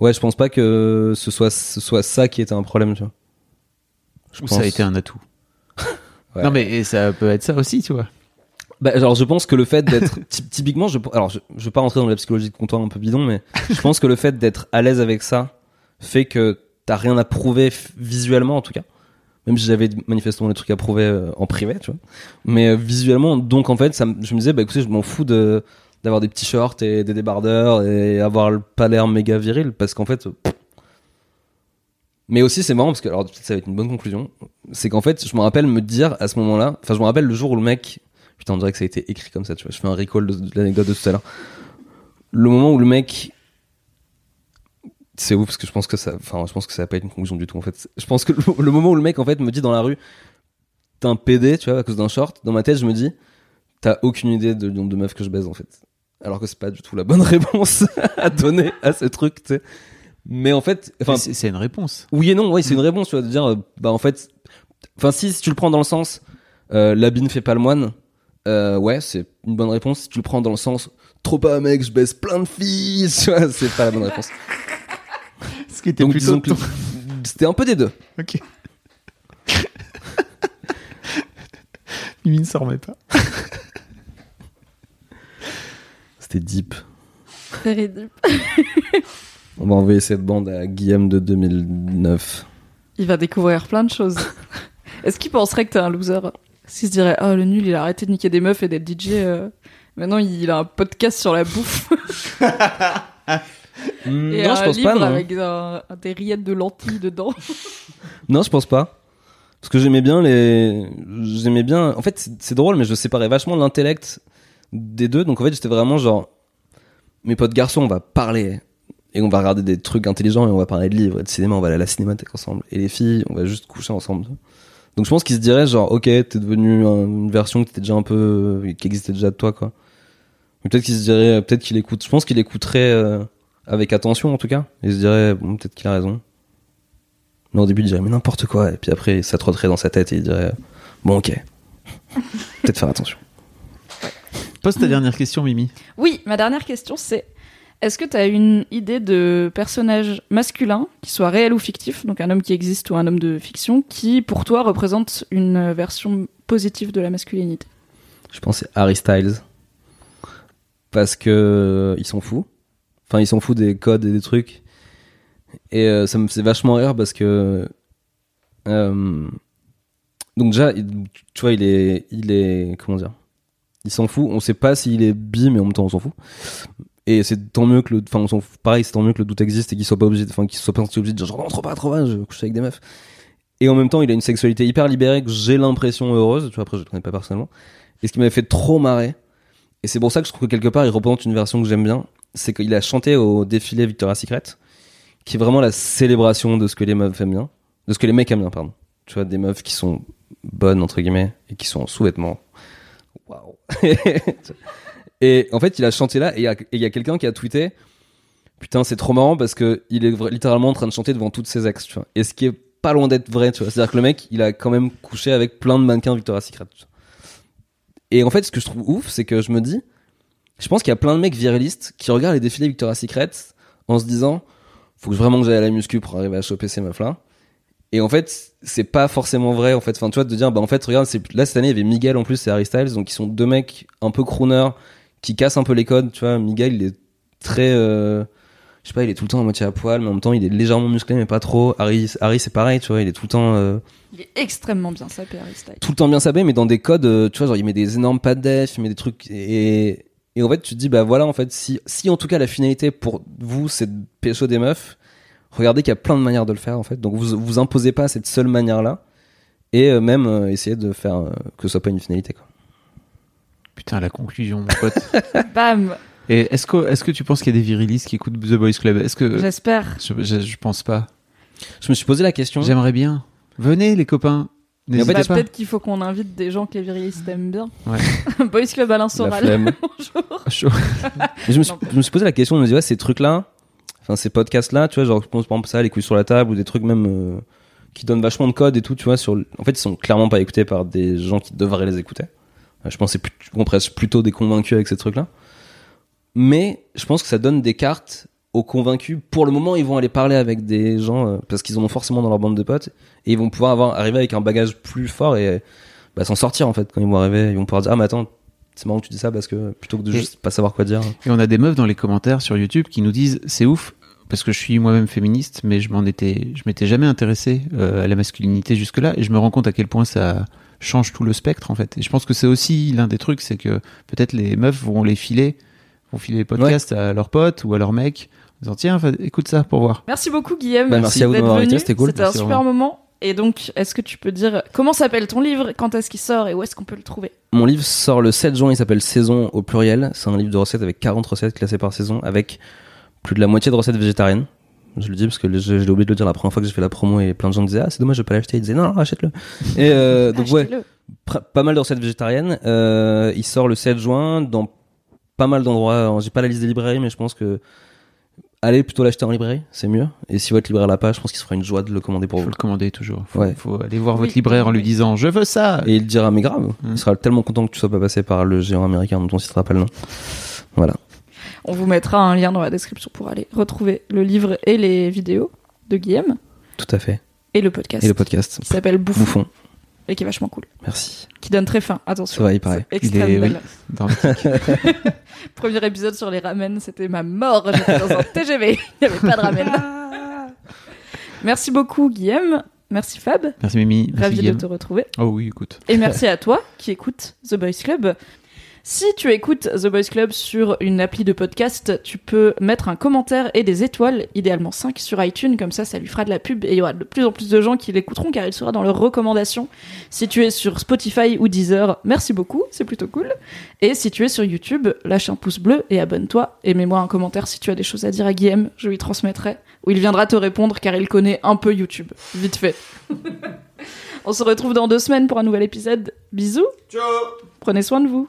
ouais, je pense pas que ce soit ce soit ça qui était un problème, tu vois. Je
Ou ça a été un atout.
Ouais.
Non, mais et ça peut être ça aussi, tu vois.
Bah, alors je pense que le fait d'être ty- typiquement, je, alors je, je veux pas rentrer dans la psychologie de comptoir un peu bidon, mais je pense que le fait d'être à l'aise avec ça fait que t'as rien à prouver visuellement en tout cas. Même si j'avais manifestement des trucs à prouver euh, en privé, tu vois. Mais euh, visuellement, donc en fait, ça, je me disais, bah écoutez, je m'en fous de d'avoir des petits shorts et des débardeurs et avoir le- pas l'air méga viril parce qu'en fait. Mais aussi c'est marrant parce que alors peut-être ça va être une bonne conclusion, c'est qu'en fait je me rappelle me dire à ce moment-là, enfin je me rappelle le jour où le mec Putain, on dirait que ça a été écrit comme ça, tu vois. Je fais un recall de, l'anecdote de tout à l'heure. Le moment où le mec. C'est ouf parce que je pense que ça. Enfin, je pense que ça va pas être une conclusion du tout en fait. Je pense que le, le moment où le mec en fait me dit dans la rue, t'es un PD, tu vois, à cause d'un short, dans ma tête, je me dis, t'as aucune idée de nombre de meufs que je baise en fait. Alors que c'est pas du tout la bonne réponse à donner à ce truc, tu sais. Mais en fait, enfin,
c'est une réponse.
oui et non, oui, c'est une réponse, tu vois, de dire, euh, bah en fait, enfin si, si tu le prends dans le sens, euh, l'habit ne fait pas le moine, euh, ouais, c'est une bonne réponse. Si tu le prends dans le sens, trop pas mec, je baisse plein de filles, tu vois, c'est pas la bonne réponse.
Ce qui était
Donc
plutôt
que c'était un peu des deux.
Ok. Mimi ne s'en remet pas.
C'était deep.
Very deep.
On va envoyer cette bande à Guillaume de 2009.
Il va découvrir plein de choses. Est-ce qu'il penserait que t'es un loser? S'il se dirait, oh le nul, il a arrêté de niquer des meufs et d'être DJ. euh, Maintenant, il a un podcast sur la bouffe et
non,
un
je pense
livre
pas. Non.
avec un- des rillettes de lentilles dedans.
non, je pense pas. Parce que j'aimais bien les. J'aimais bien. En fait, c'est drôle, mais je séparais vachement l'intellect des deux. Donc en fait, j'étais vraiment genre. Mes potes garçons, on va parler. Et on va regarder des trucs intelligents et on va parler de livres et de cinéma. On va aller à la cinémathèque ensemble. Et les filles, on va juste coucher ensemble. Donc je pense qu'ils se diraient genre, ok, t'es devenu un- une version qui était déjà un peu. qui existait déjà de toi, quoi. Peut-être qu'il se dirait. Peut-être qu'il écoute. Je pense qu'il écouterait euh, avec attention, en tout cas. Il se dirait, bon, peut-être qu'il a raison. Mais au début, il dirait, mais n'importe quoi. Et puis après, ça trotterait dans sa tête et il dirait, bon, ok. Peut-être faire attention.
Pose ta dernière question, Mimi.
Oui, ma dernière question, c'est est-ce que t'as une idée de personnage masculin, qui soit réel ou fictif, donc un homme qui existe ou un homme de fiction, qui pour toi représente une version positive de la masculinité?
Je pense que c'est Harry Styles. Parce que euh, ils sont fous. Enfin, ils sont fous des codes et des trucs. Et euh, ça me fait vachement rire parce que. euh, donc, déjà, tu vois, il est. Il est. Comment dire? Il s'en fout. On sait pas s'il est bi, mais en même temps, on s'en fout. Et c'est tant mieux que le. Enfin, on s'en fout. Pareil, c'est tant mieux que le doute existe et qu'il soit pas obligé. Enfin, qu'il soit pas obligé de dire genre, non, trop pas, trop pas, je couche avec des meufs. Et en même temps, il a une sexualité hyper libérée que j'ai l'impression heureuse. Tu vois, après, je le connais pas personnellement. Et ce qui m'avait fait trop marrer, et c'est pour ça que je trouve que quelque part il représente une version que j'aime bien, c'est qu'il a chanté au défilé Victoria's Secret, qui est vraiment la célébration de ce que les meufs aiment bien, de ce que les mecs aiment bien, pardon. Tu vois, des meufs qui sont bonnes, entre guillemets, et qui sont en sous-vêtements. Et en fait, il a chanté là, et il y a, quelqu'un qui a tweeté, putain, c'est trop marrant parce que il est littéralement en train de chanter devant toutes ses ex. Et ce qui est pas loin d'être vrai. C'est-à-dire que le mec, il a quand même couché avec plein de mannequins Victoria's Secret. Et en fait, ce que je trouve ouf, c'est que je me dis, je pense qu'il y a plein de mecs virilistes qui regardent les défilés Victoria's Secret en se disant, faut vraiment que j'aille à la muscu pour arriver à choper ces meufs-là. Et en fait, c'est pas forcément vrai, en fait. Enfin, tu vois, de dire, bah, en fait, regarde, c'est, là, cette année, il y avait Miguel en plus et Harry Styles, donc ils sont deux mecs un peu crooners qui cassent un peu les codes, tu vois. Miguel, il est très, euh, je sais pas, il est tout le temps à moitié à poil, mais en même temps, il est légèrement musclé, mais pas trop. Harry, Harry, c'est pareil, tu vois, il est tout le temps, euh,
Il est extrêmement bien sapé, Harry Styles.
tout le temps bien sapé, mais dans des codes, euh, tu vois, genre il met des énormes pas de def, il met des trucs et et en fait tu te dis bah voilà en fait si si en tout cas la finalité pour vous c'est de pécho des meufs, regardez qu'il y a plein de manières de le faire en fait, donc vous vous imposez pas cette seule manière là et euh, même euh, essayez de faire euh, que ce soit pas une finalité quoi.
Putain, la conclusion, mon pote.
Bam
Et est-ce que, est-ce que tu penses qu'il y a des virilistes qui écoutent The Boys Club? Est-ce que.
J'espère.
Je, je, je pense pas.
Je me suis posé la question.
J'aimerais bien. Venez, les copains.
Mais en fait,
N'hésitez
Bah,
pas.
Peut-être qu'il faut qu'on invite des gens que les virilistes aiment bien.
Ouais.
Boys Club Alain
La
Soral.
flemme.
Bonjour.
Chaud.
Je, me suis,
Non.
je me suis posé la question, je me dis ouais ces trucs là, enfin ces podcasts là, tu vois genre je pense par exemple ça les couilles sur la table ou des trucs même euh, qui donnent vachement de code et tout, tu vois sur, en fait ils sont clairement pas écoutés par des gens qui devraient les écouter. Euh, Je plus- qu'on presse plutôt des convaincus avec ces trucs là. Mais je pense que ça donne des cartes aux convaincus. Pour le moment, ils vont aller parler avec des gens euh, parce qu'ils en ont forcément dans leur bande de potes et ils vont pouvoir avoir, arriver avec un bagage plus fort et bah, s'en sortir en fait quand ils vont arriver. Ils vont pouvoir dire ah mais attends c'est marrant que tu dis ça parce que plutôt que de
Et-
juste pas savoir quoi dire.
Et on a des meufs dans les commentaires sur YouTube qui nous disent c'est ouf parce que je suis moi-même féministe, mais je m'en étais, je m'étais jamais intéressé euh, à la masculinité jusque-là, et je me rends compte à quel point ça change tout le spectre en fait. Et je pense que c'est aussi l'un des trucs, c'est que peut-être les meufs vont les filer, vont filer les podcasts à leurs potes ou à leurs mecs, en disant tiens, écoute ça pour voir.
Merci beaucoup, Guillaume.
Bah, merci à vous de
d'être
m'avoir c'était cool.
C'était un super moment. Et donc, est-ce que tu peux dire comment s'appelle ton livre, quand est-ce qu'il sort? Et où est-ce qu'on peut le trouver?
Mon livre sort le 7 juin, il s'appelle Saison au pluriel. C'est un livre de recettes avec 40 recettes classées par saison, avec plus de la moitié de recettes végétariennes. Je le dis parce que je, je l'ai oublié de le dire la première fois que j'ai fait la promo et plein de gens disaient ah c'est dommage je peux l'acheter. Ils disaient non, non achète-le et euh, donc ouais. Pas mal de recettes végétariennes. Euh, il sort le 7 juin dans pas mal d'endroits. J'ai pas la liste des librairies mais je pense que allez plutôt l'acheter en librairie c'est mieux. Et si votre libraire l'a pas je pense qu'il se fera une joie de le commander pour
Faut
vous.
le commander toujours. Faut,
Ouais.
faut aller voir
Oui,
votre libraire en lui disant je veux ça.
et il dira mais grave
Mm.
il sera tellement content que tu sois pas passé par le géant américain dont on citera pas le nom. Voilà
On vous mettra un lien dans la description pour aller retrouver le livre et les vidéos de Guillaume
tout à fait
et le podcast
et le podcast
qui s'appelle Bouffon,
bouffon
et qui est vachement cool,
merci
qui donne très faim. Attention.
c'est vrai il paraît
extrêmement Premier épisode sur les ramen, c'était ma mort. J'étais dans un TGV, il n'y avait pas de ramen. Merci beaucoup Guillaume, merci Fab,
Merci Mimi. Merci
ravi de te retrouver.
Oh oui, écoute.
Et merci à toi qui écoutes The Boys Club. Si tu écoutes The Boys Club sur une appli de podcast, tu peux mettre un commentaire et des étoiles, idéalement 5 sur iTunes, comme ça ça lui fera de la pub et il y aura de plus en plus de gens qui l'écouteront car il sera dans leurs recommandations. Si tu es sur Spotify ou Deezer, merci beaucoup, c'est plutôt cool. Et si tu es sur YouTube, lâche un pouce bleu et abonne-toi et mets-moi un commentaire si tu as des choses à dire à Guillaume, je lui transmettrai, ou il viendra te répondre car il connaît un peu YouTube. Vite fait. On se retrouve dans deux semaines pour un nouvel épisode. Bisous. Ciao. Prenez soin de vous.